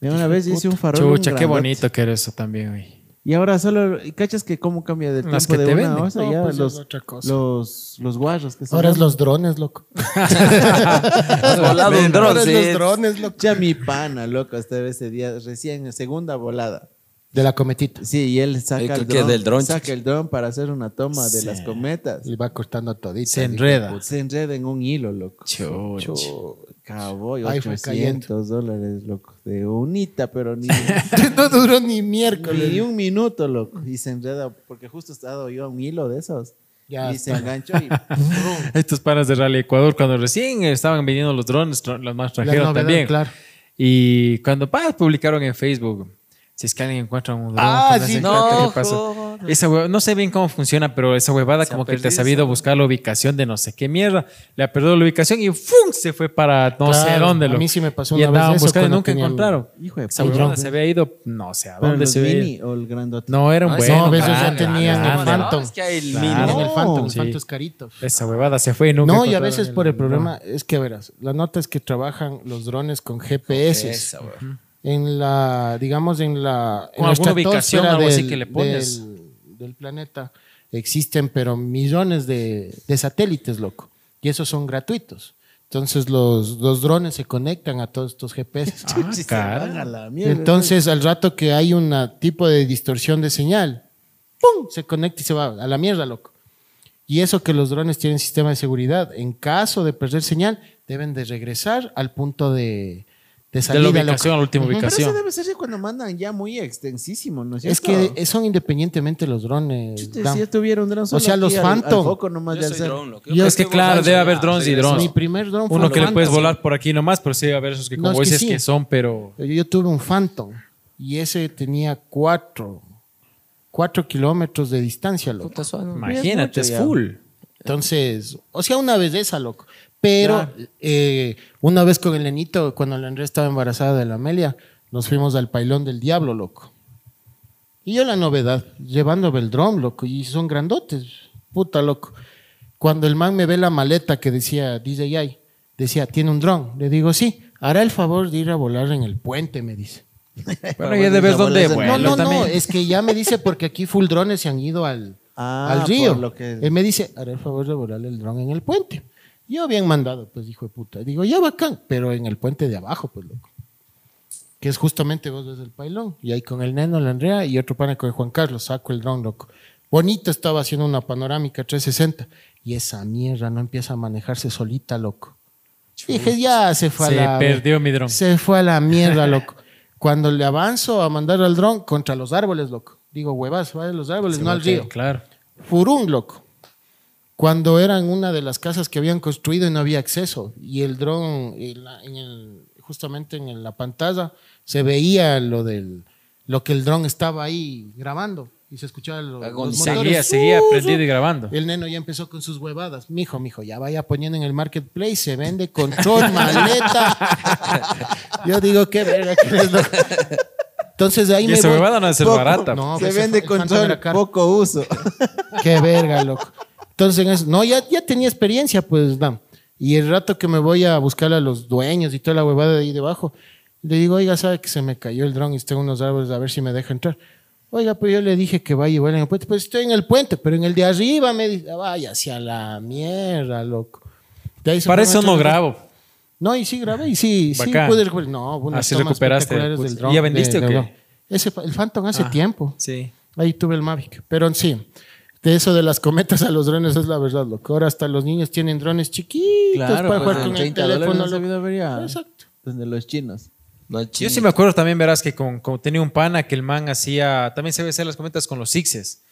Y una vez hice un farol. un
Chucha, qué bonito que era eso también, güey.
Y ahora solo, ¿y ¿cachas que cómo cambia del
Las
tiempo
que
de
te
una
venden.
osa?
No,
ya
pues es
los,
otra cosa.
los, los guarros que son.
Ahora es los drones, loco.
Has volado un dron,
Ahora es los drones, loco.
Ya mi pana, loco, hasta ese día, recién, segunda volada.
De la cometita.
Sí, y él
¿Y
saca el
qué,
dron,
del dron,
saca el dron para hacer una toma de
Sí.
las cometas.
Y va cortando todito.
Se enreda.
Se enreda en un hilo, loco.
Chucha.
Cabo, y
Ahí fue
800 dólares, loco. De unita, pero ni,
no duró ni miércoles.
ni un minuto, loco. Y se enreda, porque justo estaba yo a un hilo de esos.
Ya
y se enganchó y
Estos panas de Rally Ecuador, cuando recién estaban vendiendo los drones, los más trajeron también.
claro.
Y cuando pa, publicaron en Facebook, si es que alguien encuentra un dron,
Ah, sí,
no,
qué. Esa hue- no sé bien cómo funciona, pero esa huevada
Se
como que te ha sabido
esa-
buscar la ubicación de no sé qué mierda. Le ha perdido la ubicación y ¡fum! se fue para no sé
Claro,
dónde.
a
loco.
mí sí me pasó
Y
una vez
andaban
eso
buscando y nunca
el-
encontraron.
Hijo de
Esa huevada se había ido, no sé a dónde se
mini o el grandote.
No, era un
Ah,
bueno.
no, a veces ya tenían el. Phantom.
Es que hay el
Claro.
mini.
En el Phantom, el
sí.
Phantom es carito.
Esa huevada se fue y nunca
No, y a veces por el problema es que verás, la nota es que trabajan los drones con GPS.
Esa,
en la, digamos, en la, en
Con
la
alguna ubicación, algo así que le pones.
Del, del planeta existen, pero millones de, de satélites, loco. Y esos son gratuitos. Entonces los, los drones se conectan a todos estos GPS.
Ah,
Sí, se
cara.
van a la mierda.
Entonces, al rato que hay un tipo de distorsión de señal, ¡pum! Se conecta y se va a la mierda, loco. Y eso que los drones tienen sistema de seguridad. En caso de perder señal, deben de regresar al punto de, de
De la ubicación a la última
Pero eso
ubicación.
debe ser cuando mandan ya muy extensísimo, ¿no es
Es
cierto?
que son independientemente los drones.
Chute, si yo tuviera un dron solo
sea, los
aquí al- al
Phantom.
foco nomás de
Yo
es que claro, debe
ya,
haber drones y drones.
Mi primer dron fue
Uno
un
que le puedes volar por aquí nomás, pero sí, a ver esos que como
No, es que
dices
sí.
que son, pero
Yo tuve un Phantom y ese tenía cuatro, cuatro kilómetros de distancia, loco.
Imagínate, es
ya.
full.
Entonces, o sea, una vez esa, loco. Pero eh, una vez con el nenito, cuando la Andrea estaba embarazada de la Amelia, nos fuimos al pailón del diablo, loco. Y yo la novedad, llevando el dron, loco, y son grandotes, puta, loco. Cuando el man me ve la maleta que decía DJI, decía, ¿tiene un dron? Le digo, sí, hará el favor de ir a volar en el puente, me dice.
Bueno, ya debes dónde
No,
no, no,
también.
no, es que ya me dice porque aquí full drones se han ido al,
Ah,
al río.
lo que-
Él me dice, haré el favor de volarle el dron en el puente. Yo bien mandado, pues hijo de puta. Digo, ya bacán, pero en el puente de abajo, pues loco. Que es justamente vos desde el pailón. Y ahí con el neno, la Andrea y otro pana con el Juan Carlos, saco el dron, loco. Bonito estaba haciendo una panorámica 360 y esa mierda no empieza a manejarse solita, loco. Dije, ya se fue
Se
a la...
perdió mi dron.
Se fue a la mierda, loco. Cuando le avanzo a mandar al dron contra los árboles, loco. Digo, huevas, va de los árboles, no al río.
Claro.
Furún, loco. Cuando era en una de las casas que habían construido y no había acceso. Y el dron, justamente en la pantalla, se veía lo del lo que el dron estaba ahí grabando. Y se escuchaba lo- los motores.
Seguía, seguía
Uh,
prendido
uh.
y grabando.
El neno ya empezó con sus huevadas. Mijo, mijo, ya vaya poniendo en el marketplace, se vende control, maleta. Yo digo, qué verga. Entonces de ahí
Y
me
esa
voy.
huevada no
Poco.
barata.
No,
Se vende con sol, poco uso.
Qué verga, loco. Entonces, en eso- no, ya, ya tenía experiencia, pues, no. Y el rato que me voy a buscar a los dueños y toda la huevada de ahí debajo, le digo, oiga, sabe que se me cayó el dron y estoy en unos árboles a ver si me deja entrar. Oiga, pues yo le dije que vaya y vuela en el puente. Pues estoy en el puente, pero en el de arriba me dice, vaya hacia la mierda, loco. De
Para eso no grabo.
No, y sí grabé, y sí, sí
Bacán.
pude recuperar. No, unas
Así
tomas
recuperaste, pues.
del dron.
¿Y ya vendiste o qué?
Ese, el Phantom hace
Ah,
tiempo.
Sí.
Ahí tuve el Mavic. Pero sí, de eso de las cometas a los drones es la verdad, loco. Ahora hasta los niños tienen drones chiquitos para
pues,
jugar
en
con el
30 dólares
teléfono.
ya.
Exacto.
Desde los chinos.
No,
Yo
chino.
sí me acuerdo también, verás, que con, con- tenía un pana que el man hacía, también se ve hacer las cometas con los sixes.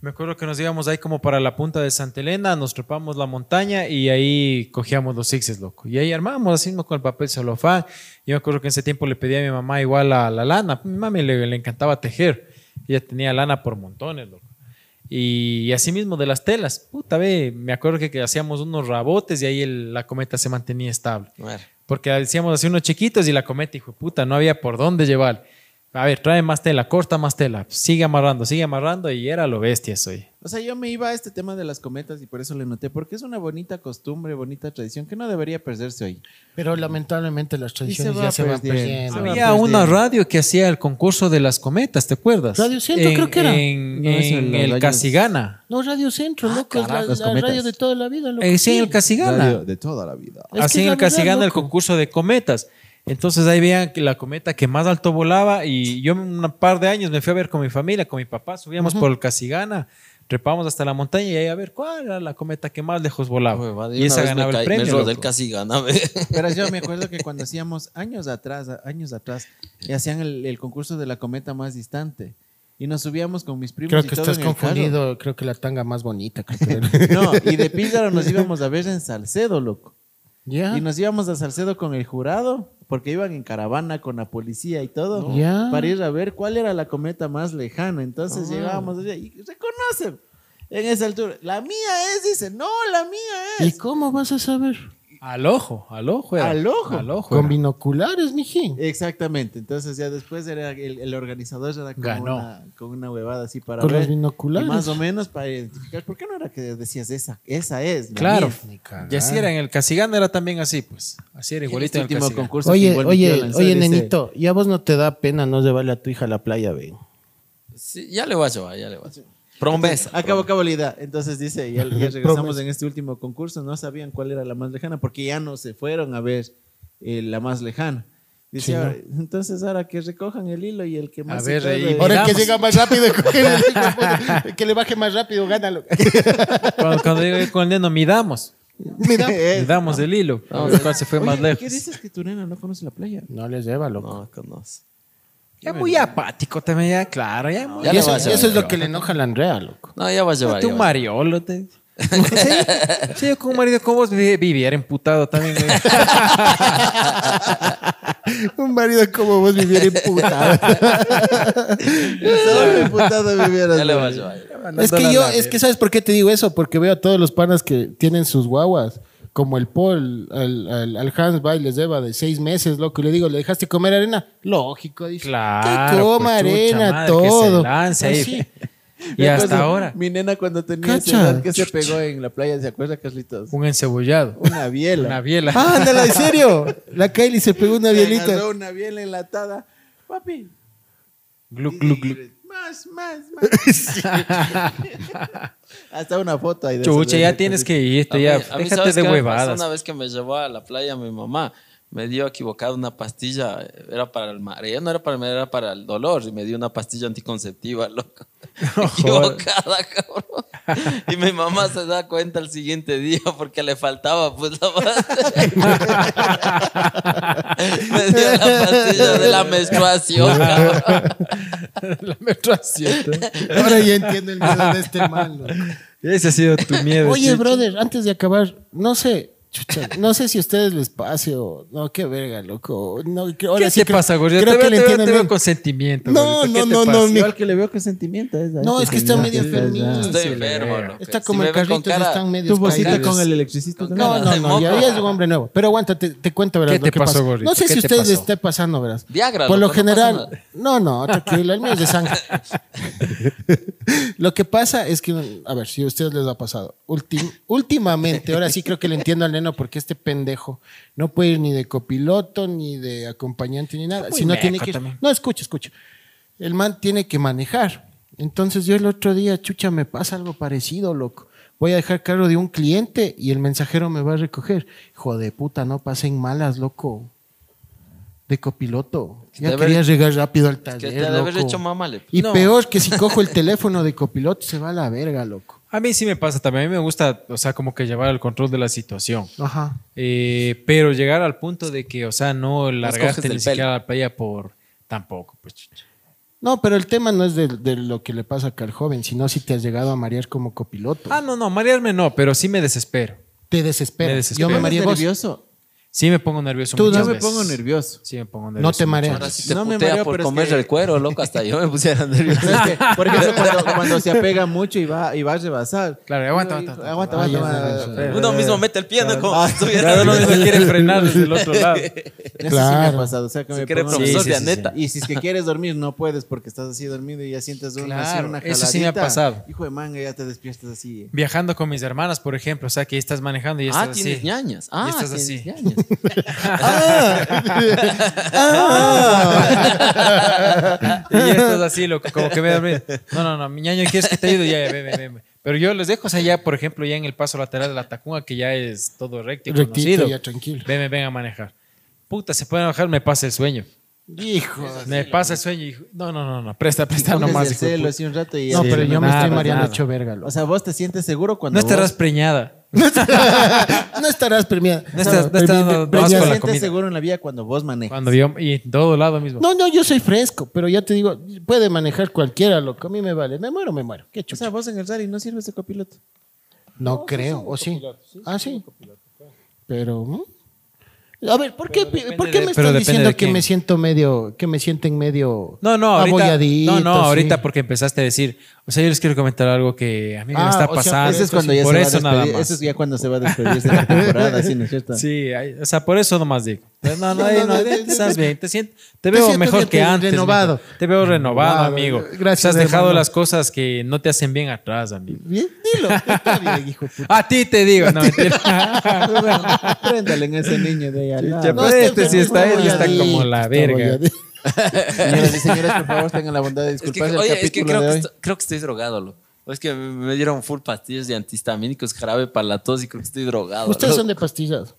Me acuerdo que nos íbamos ahí como para la punta de Santa Elena, nos trepamos la montaña y ahí cogíamos los sixes, loco. Y ahí armábamos así mismo con el papel celofán. Yo me acuerdo que en ese tiempo le pedí a mi mamá igual la, la lana. Mi mami le, le encantaba tejer. Ella tenía lana por montones, loco. Y así mismo de las telas. Puta, ve, me acuerdo que, que hacíamos unos rabotes y ahí el- la cometa se mantenía estable.
Bueno,
Porque decíamos así unos chiquitos y la cometa, hijo puta, no había por dónde llevar. A ver, trae más tela, corta más tela, sigue amarrando, sigue amarrando y era lo bestia soy.
O sea, yo me iba a este tema de las cometas y por eso le noté, porque es una bonita costumbre, bonita tradición que no debería perderse hoy.
Pero lamentablemente las tradiciones
va
ya se van
perdiendo, se
Había una radio que hacía el concurso de las cometas, ¿te acuerdas?
Radio Centro,
En-
creo que era.
En,
No, es en
el Casigana.
No, Radio Centro, loco, es la, radio de toda la vida, loco.
Eh, sí, en el
Sí.
Casigana.
de toda la vida.
Es que
Así en
la
el Casigana el concurso de cometas. Entonces ahí veían que la cometa que más alto volaba y yo un par de años me fui a ver con mi familia, con mi papá, subíamos por el Casigana, trepamos hasta la montaña y ahí a ver cuál era la cometa que más lejos volaba. y esa ganaba el premio.
Me rodé el
loco.
casi gana, ve.
Pero yo me acuerdo que cuando hacíamos años atrás, años atrás, y hacían el, el concurso de la cometa más distante. Y nos subíamos con mis primos.
Creo
y
que
todo
estás
en el carro.
confundido. Creo que la tanga más bonita. creo que era.
No, y de Píldaro nos íbamos a ver en Salcedo, loco. Y nos íbamos a Salcedo con el jurado, porque iban en caravana con la policía y todo, para ir a ver cuál era la cometa más lejana. Entonces
Ah.
llegábamos allá y reconocen en esa altura. La mía es, dice, no, la mía
¿Y
es.
cómo vas a saber?
Al ojo, al ojo. era.
Al ojo.
Al ojo.
Con
era.
binoculares, mijín.
Exactamente. Entonces ya después era el, el organizador era con
Ganó.
una, con una huevada así para
Con
ver.
los binoculares.
Y más o menos para identificar. ¿Por qué no era que decías esa? Esa es. la
Claro.
mía?
Y así era en el Casigana, era también así, pues. Así era igualito
Este
en el
último concurso que
Oye,
igual
oye, oye,
dice,
nenito, ¿y a vos no te da pena no llevarle a tu hija a la playa, ve?
Sí, ya le voy a llevar, ya le voy a llevar. Promesa.
Acabo, acabo la idea. Entonces dice, ya, ya regresamos
Promesa.
en este último concurso, no sabían cuál era la más lejana, porque ya no se fueron a ver eh, la más lejana. Dice,
Sí, ¿no?
entonces ahora que recojan el hilo y el que más
A ver, ahí-
Ahora el que llega más rápido, el que le baje más rápido, gánalo.
Cuando, cuando llegué con el neno, midamos.
Mira.
Midamos el hilo. A ver cuál se fue
Oye,
más
¿Qué
lejos.
dices que tu nena no conoce la playa?
No les lleva, loco.
No, conoce.
Ya muy apático también, ya, claro. Ya, muy
Ya
y
le
eso,
vas a llevar,
eso es lo que le enoja a la Andrea, loco.
No, ya va a llevar.
Tú
ya a
mariolo. Te... sí, sí, yo con un marido como vos vi- viviera emputado también. güey.
Un marido como vos viviera imputado.
Solo vivieras,
Ya le vas a ir.
es que yo, es que ¿sabes por qué te digo eso? Porque veo a todos los panas que tienen sus guaguas. Como el Paul, al, al, al Hans va y les lleva de seis meses, loco. Y le digo, ¿le dejaste comer arena? Lógico, dice.
Claro,
Que coma
pues, chucha
arena,
madre, que se
todo.
lance ahí. Y hasta ahora,
Mi nena cuando tenía esa edad que se pegó en la playa, ¿se acuerda, Carlitos?
un encebollado,
Una biela.
una biela.
Ah, ándala, en serio. La Kylie se pegó una
Se
bielita.
una biela enlatada. Papi.
Gluc, gluc, gluc.
Más, más, más. Hasta una foto ahí de
Chucha, ya
de-
tienes que
A
irte,
mí-
ya.
a mí,
Déjate
¿sabes
de
qué me pasó
huevadas.
Una vez que me llevó a la playa mi mamá, me dio equivocada una pastilla, era para el mareo, no era para el mareo, era para el dolor, y me dio una pastilla anticonceptiva, loco. equivocada, cabrón. Y mi mamá se da cuenta el siguiente día porque le faltaba pues la pastilla. me dio la pastilla de la menstruación, cabrón.
La menstruación.
Ahora ya entiendo el miedo de este man. loco.
Ese ha sido tu miedo.
Oye, brother, antes de acabar, no sé, chucha, no sé si a ustedes les pase o no, qué verga, loco. No, que- ahora
¿Qué
sí
te
que-
pasa, gordito?
Creo
Te
que
veo,
le entienden
te veo con sentimiento.
No,
gordito. ¿Qué
no, no, no,
Yo
mi-
al que le veo que sentimiento es
No, es que está medio
Está-
enfermito.
Estoy enfermo, loco.
Está
Si
como
me
el
con
carrito,
cara-
están medio
Tu
caídos.
con el electricista.
Con
No, no, no, ya, es un hombre nuevo. Pero aguanta, te, te cuento, verás.
¿Qué
lo
te
que
pasó,
pasa. No sé
¿Qué
si a
te
ustedes les esté pasando, verás.
Viagra,
Por lo general, no, no, tranquilo, el mío es de sangre. lo que pasa es que, a ver, si a ustedes les ha pasado. Últimamente, ahora sí creo que le entiendo al porque este pendejo no puede ir ni de copiloto, ni de acompañante, ni nada. Si no tiene que
también.
No, escucha, escucha. El man tiene que manejar. Entonces yo el otro día, chucha, me pasa algo parecido, loco. Voy a dejar cargo de un cliente y el mensajero me va a recoger. Hijo de puta, no pasen malas, loco. De copiloto. Ya
Debe-
quería llegar rápido al
Que
taller,
te ha de haber
loco.
hecho mamá, le-
Y
No.
peor que si cojo el teléfono de copiloto se va a la verga, loco.
A mí sí me pasa también. A mí me gusta, o sea, como que llevar el control de la situación.
Ajá.
Eh, pero llegar al punto de que, o sea, no largarte ni siquiera
pelo.
a la playa por tampoco, pues.
No, pero el tema no es de, de lo que le pasa acá al joven, sino si te has llegado a marear como copiloto.
Ah, no, no, marearme no, pero sí me desespero.
te desespera.
me desespero.
Yo me
¿Eres
mareé vos.
nervioso.
Sí me pongo nervioso
Tú,
Yo me
veces.
pongo nervioso.
Sí me pongo nervioso.
No te mareas.
Ahora sí te
No me
putea
mareo,
por
pero es
comer
que-
el cuero, loco. Hasta yo me pusiera nervioso.
Es que, por ejemplo, cuando, cuando se apega mucho y va, y va a rebasar.
Claro, aguanta, aguanta,
aguanta,
Ah,
aguanta.
Uno mismo mete el pie, ¿no? Como
Ah,
si estuviera
Claro, uno mismo quiere frenar desde el otro lado.
Eso sí me ha pasado. O sea, que
Se
me
cree
pongo-
profesor
Sí,
de
sí,
Aneta.
Y si es que quieres dormir, no puedes porque estás así dormido y ya sientes una, así
Claro,
una
eso sí me ha pasado.
Hijo de manga, ya te despiertas así.
Viajando con mis hermanas, por ejemplo, o sea, que estás manejando y
Ah,
estás
tienes
así.
ñañas. Ah,
estás
tienes
así.
ñañas.
Y ya estás así, loco, como que me dormido. No, no, no, mi ñaño, ¿quieres que te ayude? Ya, ya, ven, ven, ven. Pero yo les dejo, o sea, ya, por ejemplo, ya en el paso lateral de la Tacunga, que ya es todo recto y
Rectito,
conocido.
ya tranquilo.
Ven, ven, a manejar. Puta, se pueden bajar, me pasa el sueño.
Hijo.
Me pasa el sueño y... No, no, no, no, presta, presta nomás. hijo
celo
puta.
así un rato y
No,
Sí,
pero yo me estoy mareando hecho verga, loco.
O sea, vos te sientes seguro cuando
No estarás
vos
preñada.
No estarás premiada.
No estás- no estás la comida.
seguro en la vida cuando vos manejas.
Cuando yo... Y en todo lado mismo.
No, no, yo soy fresco, pero ya te digo, puede manejar cualquiera, loco. A mí me vale. Me muero, me muero. Qué
O sea, vos en el Rari no sirves de copiloto.
No creo, ¿o sí? Ah, sí. Pero. A ver, ¿por qué, ¿por qué
de-
me están
depende
diciendo
de
que me siento medio, que me sienten medio
No, no, ahorita,
abolladito,
no, no,
sí?
ahorita porque empezaste a decir, o sea, yo les quiero comentar algo que a mí me
Ah,
está
o sea,
pasando.
Ese es cuando ya
por
se
eso
va a
nada
despedir.
más.
Eso es ya cuando se va a despedirse de la temporada, ¿sí no es cierto?
Sí, ay, o sea, por eso nomás digo. No, no,
No, no,
no,
no,
te
no,
estás
no,
bien, te, siento, te veo
siento
mejor que
te-
antes.
renovado.
Te veo renovado, amigo.
gracias,
Te has dejado
hermano.
las cosas que no te hacen bien atrás, amigo.
Bien, dilo. Está bien, hijo puta.
A ti te digo, no mentira.
Préndale en ese niño de ahí al lado.
Ya, pero este sí está- él está
abolladito,
como la
está
verga.
Señoras y señores, por favor, tengan la bondad de
Es que,
disculparse
oye,
el
es que
capítulo
creo
de
que,
hoy.
estoy, creo que estoy drogado, loco. Es que me dieron full pastillas de antihistamínicos, jarabe para la tos y creo que estoy drogado.
¿Ustedes
loco.
son de pastillas?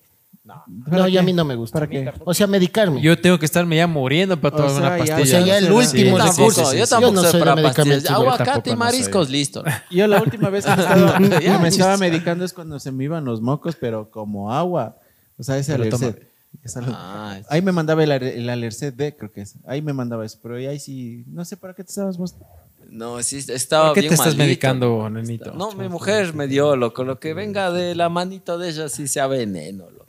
No, ya a mí no me gusta.
¿Para qué?
O sea, medicarme.
Yo tengo que estarme ya muriendo para
O
tomar
sea,
una
ya-
pastilla.
o sea, ya el
Sí,
último
sí, sí,
yo tampoco
Yo no
soy para pastillas. Aguacate y
no
mariscos, listo.
Yo la última vez que me estaba,
Ya,
me medicando es cuando se me iban los mocos, pero como agua. O sea, ese
Pero
Ah,
Ahí me mandaba el, el alercet D, creo que es. Ahí me mandaba eso, pero ahí sí, no sé para qué te estabas vos.
no, sí, estaba
¿Por qué
bien
te estás
malito.
medicando, nenito?
No, mi mujer me dio, loco. Lo que venga de la manito de ella sí sea veneno, loco.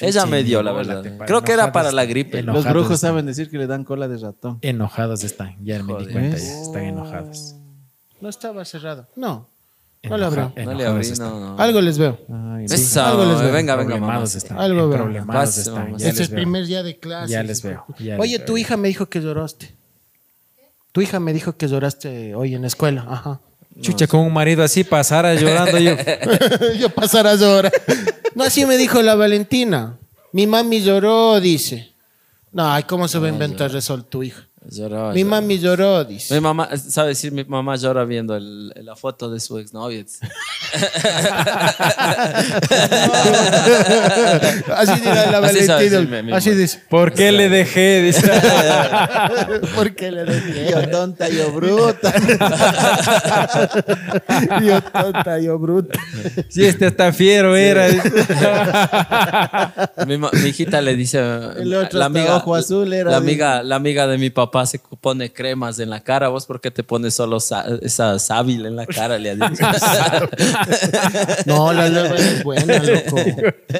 Ella me dio, la verdad. Creo que era para la gripe.
Los brujos
están.
saben decir que le dan cola de ratón.
Enojadas están, ya me di cuenta, ya están enojadas.
No estaba cerrado. No. No le abro.
No le abrí, no, no.
Algo les veo.
Ay,
Eso,
Algo les veo.
venga, venga, mamá.
Problemados están.
Algo veo.
Problemados están. ya
Este es
veo.
primer día de clase.
Ya les veo, ya les
Oye,
veo,
tu hija me dijo que lloraste. Tu hija me dijo que lloraste hoy en la escuela. Ajá.
Chucha, con un marido así pasara llorando yo.
Yo pasará llorar. No, así me dijo la Valentina. Mi mami lloró, dice. No, ay, ¿cómo se va a inventar eso tu hija?
Lloró,
Mi
lloró.
mami lloró, dice.
Mi mamá, sabe decir, mi mamá llora viendo el- la foto de su exnovio.
Así dirá la
Así sabe
Valentina. Así dice.
¿Por qué le dejé? Dice.
¿Por qué le dejé?
Yo tonta, yo bruta.
Yo tonta, yo bruta.
Si este hasta fiero era.
mi, hijita le dice,
El otro hasta ojo azul era,
la amiga, la amiga de mi papá se pone cremas en la cara. ¿Vos por qué te pones solo sa- esa sábil en la cara? Le ha dicho.
No, la aloe vera es buena, loco.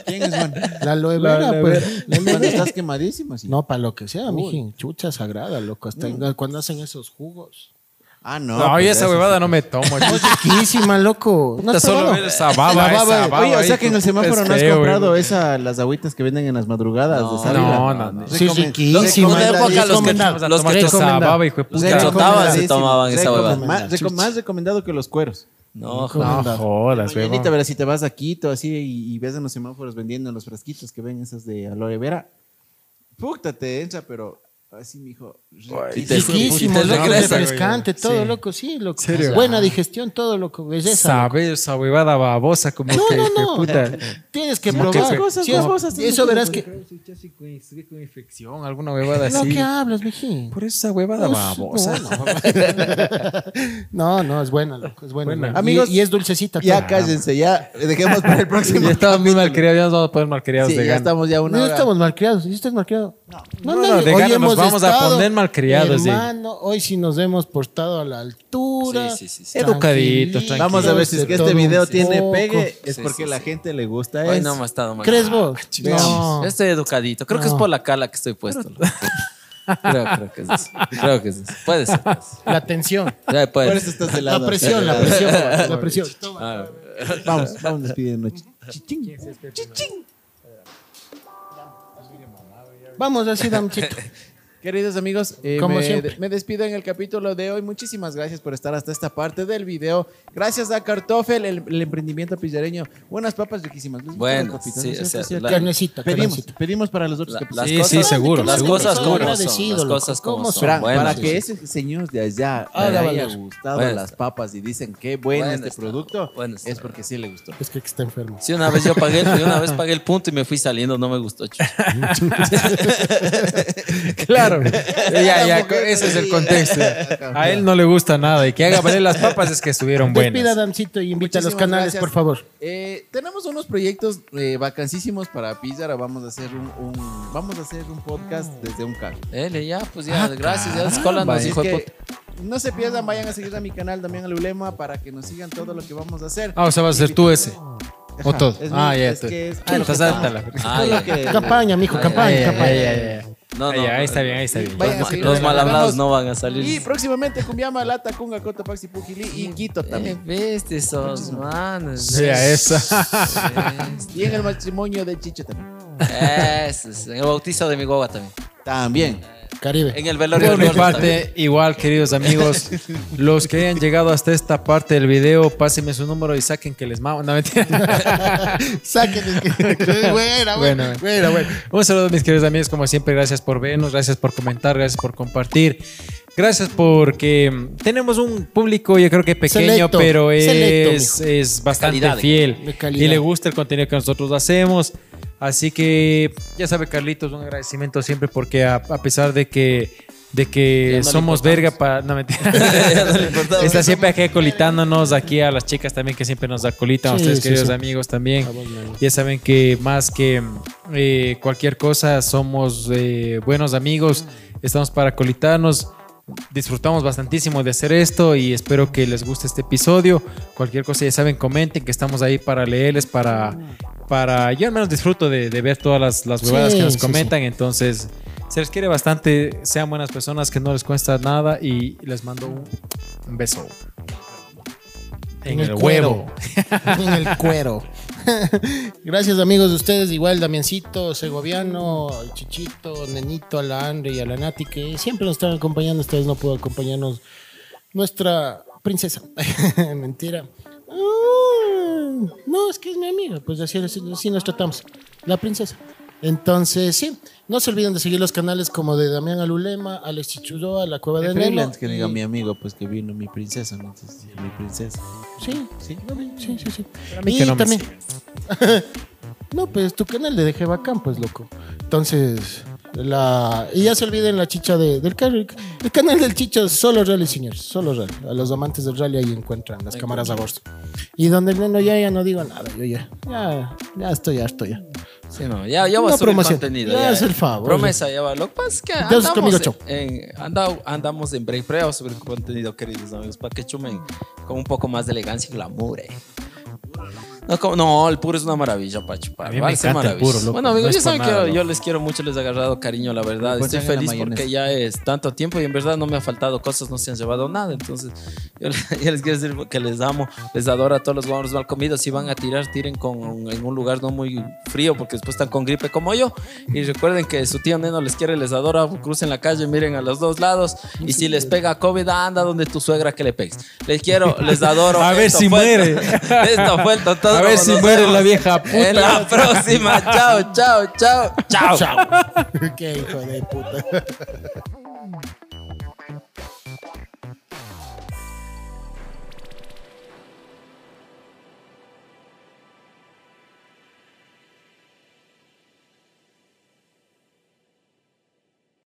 ¿Quién es bueno?
La aloe
La
vera,
aloe
pues. La
Cuando estás quemadísimo, sí.
No, para lo que sea, mijín. Chucha sagrada, loco. Hasta en- cuando hacen esos jugos.
Ah, no.
No,
pues
yo esa huevada no me tomo.
Es riquísima, loco. No has
solo
probado?
esa baba,
La
esa
baba.
baba
Oye, o
ahí,
sea que en el semáforo no has
feo,
comprado
güey.
esa, las agüitas que venden en las madrugadas
No,
de sábila.
no, no, no.
Sí,
Recomen-
riquísima.
Una época los que- los que-
Recomendado.
esa baba, hijo de puta.
Chotaban se tomaban esa huevada.
Recomend- Más, reco- más recomendado que los cueros.
No,
No jodas,
Mañanita,
huevón.
verás, si te vas a Quito así y, y ves en los semáforos vendiendo los frasquitos que ven esas de aloe vera, puta, te entra, pero así, mijo.
Y te-
Riquísimo,
y te
loco,
regresa,
refrescante, todo,
Sí.
loco, sí, loco.
¿Serio?
Buena digestión, todo, loco, belleza. loco.
Sabe esa huevada babosa como
No,
que,
no, no.
puta.
Tienes que probar.
cosas
Sí, es-
babosas, tienes
eso verás que...
con infección, alguna huevada
No,
así.
¿qué hablas, mijín?
Por esa huevada
Pues,
babosa.
No, no, no, es buena, loco, es buena.
Buena.
Y-
Amigos,
y, es dulcecita.
Ya
claro.
cállense, ya dejemos para el próximo.
Ya estamos muy malcriados, ya nos vamos a poner malcriados
Sí,
de
ya
gana.
estamos ya una
No
hora.
estamos malcriados. ¿Sí estás malcriado? No,
No, no, de vamos a poner malcriados, sí.
Hermano, hoy sí nos hemos portado a la altura.
Sí, sí, sí, sí.
Educaditos,
tranquilitos,
Vamos a ver si es que este video tiene
poco.
pegue, es
Sí,
porque
sí,
la
sí.
gente le gusta
Hoy
eso.
no me ha estado mal.
¿Crees vos? No.
Yo estoy educadito. Creo que es
No.
por la cala que estoy puesto. creo, creo que es eso. Creo que es eso. Puede ser. puede ser.
La tensión.
Ya, puede
Por eso estás de lado.
La presión, la presión. La presión.
Ah,
Vamos, vamos despidiendo. Chichín.
Vamos así, Damchito.
Queridos amigos, eh,
Como
me,
siempre.
me despido en el capítulo de hoy. Muchísimas gracias por estar hasta esta parte del video. Gracias a Cartofel, el, el emprendimiento pillareño. Buenas papas riquísimas. Papitas,
sí,
¿no es
o sea,
cierto?
la-
Carnecita,
pedimos,
carnecita.
pedimos para los otros
La-
capítulos.
las
Sí,
cosas,
sí, seguro,
Las cosas como
Agradecido,
son. Las cosas como
¿Cómo
son.
Para,
Buenas.
para que ese señor de allá
Haga
le haya gustado
Bueno
las papas y dicen qué bueno
Bueno
este
está.
producto,
Bueno está.
es porque sí le gustó.
Es que está enfermo.
Sí, una vez yo pagué, yo una vez pagué el punto y me fui saliendo, no me gustó. chucha.
Claro. ya, ya, ese es el contexto. A él no le gusta nada y que haga valer las papas es que estuvieron
Despida,
buenas.
Damcito, y invita a los canales,
gracias.
por favor.
Eh, tenemos unos proyectos eh, vacancísimos para Pizarra. Vamos a hacer un, un- vamos a hacer un podcast desde un carro.
Ele, ya, pues ya,
Ah,
gracias. Ya, hijo de puta.
no se pierdan, vayan a seguir a mi canal también al Ulema para que nos sigan todo lo que vamos a hacer.
Ah, o sea, vas a ser tú ese. O todo. Ah,
mi-
ya.
es
tú.
que es-
Ah.
Ah,
Campaña, mijo,
Ay,
campaña, campaña.
No,
Ahí,
no.
ahí está bien, ahí está bien.
Vayan a
Los, los mal hablados no van a salir.
Y próximamente Cumbiama, Lata, Cunga, Cota, Paxi, Pujili y Quito
Eh,
también.
viste esos manos.
Sea esa.
Y en el matrimonio de Chicho también.
Eso es. En el bautizo de mi guagua también.
También.
Caribe.
En el velorio
Por mi parte, igual, queridos amigos, los que hayan llegado hasta esta parte del video, pásenme su número y saquen que les mamo. No, mentira.
Sáquenle. Buena,
Bueno,
buena, buena.
Un saludo, mis queridos amigos. Como siempre, gracias por vernos, gracias por comentar, gracias por compartir. Gracias porque mm, tenemos un público, yo creo que pequeño,
Selecto,
pero es,
selecto,
es bastante
calidad,
fiel y le gusta el contenido que nosotros hacemos. Así que ya sabe, Carlitos, un agradecimiento siempre porque a, a pesar de que, de que
no
somos verga para... No, mentira.
No.
Está siempre aquí colitándonos, aquí a las chicas también que siempre nos acolitan, a ustedes
sí,
queridos
sí.
amigos también.
A vos, man.
Ya saben que más que eh, cualquier cosa somos eh, buenos amigos, estamos para colitarnos. Disfrutamos bastantísimo de hacer esto y espero que les guste este episodio. Cualquier cosa ya saben, comenten que estamos ahí para leerles, para para. Yo al menos disfruto de, de ver todas las, las huevadas
Sí,
que nos
sí,
comentan. Entonces, se les quiere bastante. Sean buenas personas, que no les cuesta nada. Y les mando un, beso. En, el,
cuero.
huevo.
en el cuero. Gracias amigos de ustedes, igual Damiancito, Segoviano, Chichito, Nenito, a la Andre y a la Nati, que siempre nos están acompañando. Ustedes no pudo acompañarnos nuestra princesa. Mentira. Ah, no, es que es mi amiga, pues así, así, así nos tratamos. La princesa. Entonces, sí, no se olviden de seguir los canales como de Damián Alulema, Alex Chichudoa, La Cueva de.
Freelance que diga
y-
mi amigo, pues que vino mi princesa, ¿no? Entonces, mi princesa.
Sí,
Sí.
sí, sí, sí.
a mí
y
que no me
también. no, pues tu canal de DG Bacán, pues loco. Entonces, la. Y ya se olviden la chicha de, del carro. El canal del chicha solo rally, señores. Solo rally. A los amantes del rally ahí encuentran las cámaras a bordo. Y donde el neno ya, ya no digo nada. Yo ya. Ya, ya estoy harto ya.
Sí, no, ya, ya va a subir contenido.
Ya es el favor.
Promesa, ya va. Lo que pasa es que
Ya es conmigo,
andamos,
chao.
en, anda- andamos en break, pero ya va a subir contenido, queridos amigos, para que chumen con un poco más de elegancia y glamour. eh. No, como- no, el puro es una maravilla para chupar.
A mí me encanta el
maravilloso.
puro, loco.
Bueno, amigos,
No
ya saben que yo, les quiero mucho, les he agarrado cariño, la verdad.
Pues
Estoy feliz porque ya es tanto tiempo y en verdad no me ha faltado cosas, no se han llevado nada. Entonces, yo, yo les quiero decir que les amo, les adoro a todos los guanos mal comidos. Si van a tirar, tiren con, en un lugar no muy frío porque después están con gripe como yo. Y recuerden que su tío Neno les quiere, les adora. Crucen la calle, miren a los dos lados. Y si les pega COVID, anda donde tu suegra que le pegues. Les quiero, les adoro.
A ver
Esto
si
fue-
muere.
Esto fue el total.
A ver si muere la vieja puta.
En la próxima. Chao, chao, chao, chao.
Chao. Qué hijo de puta.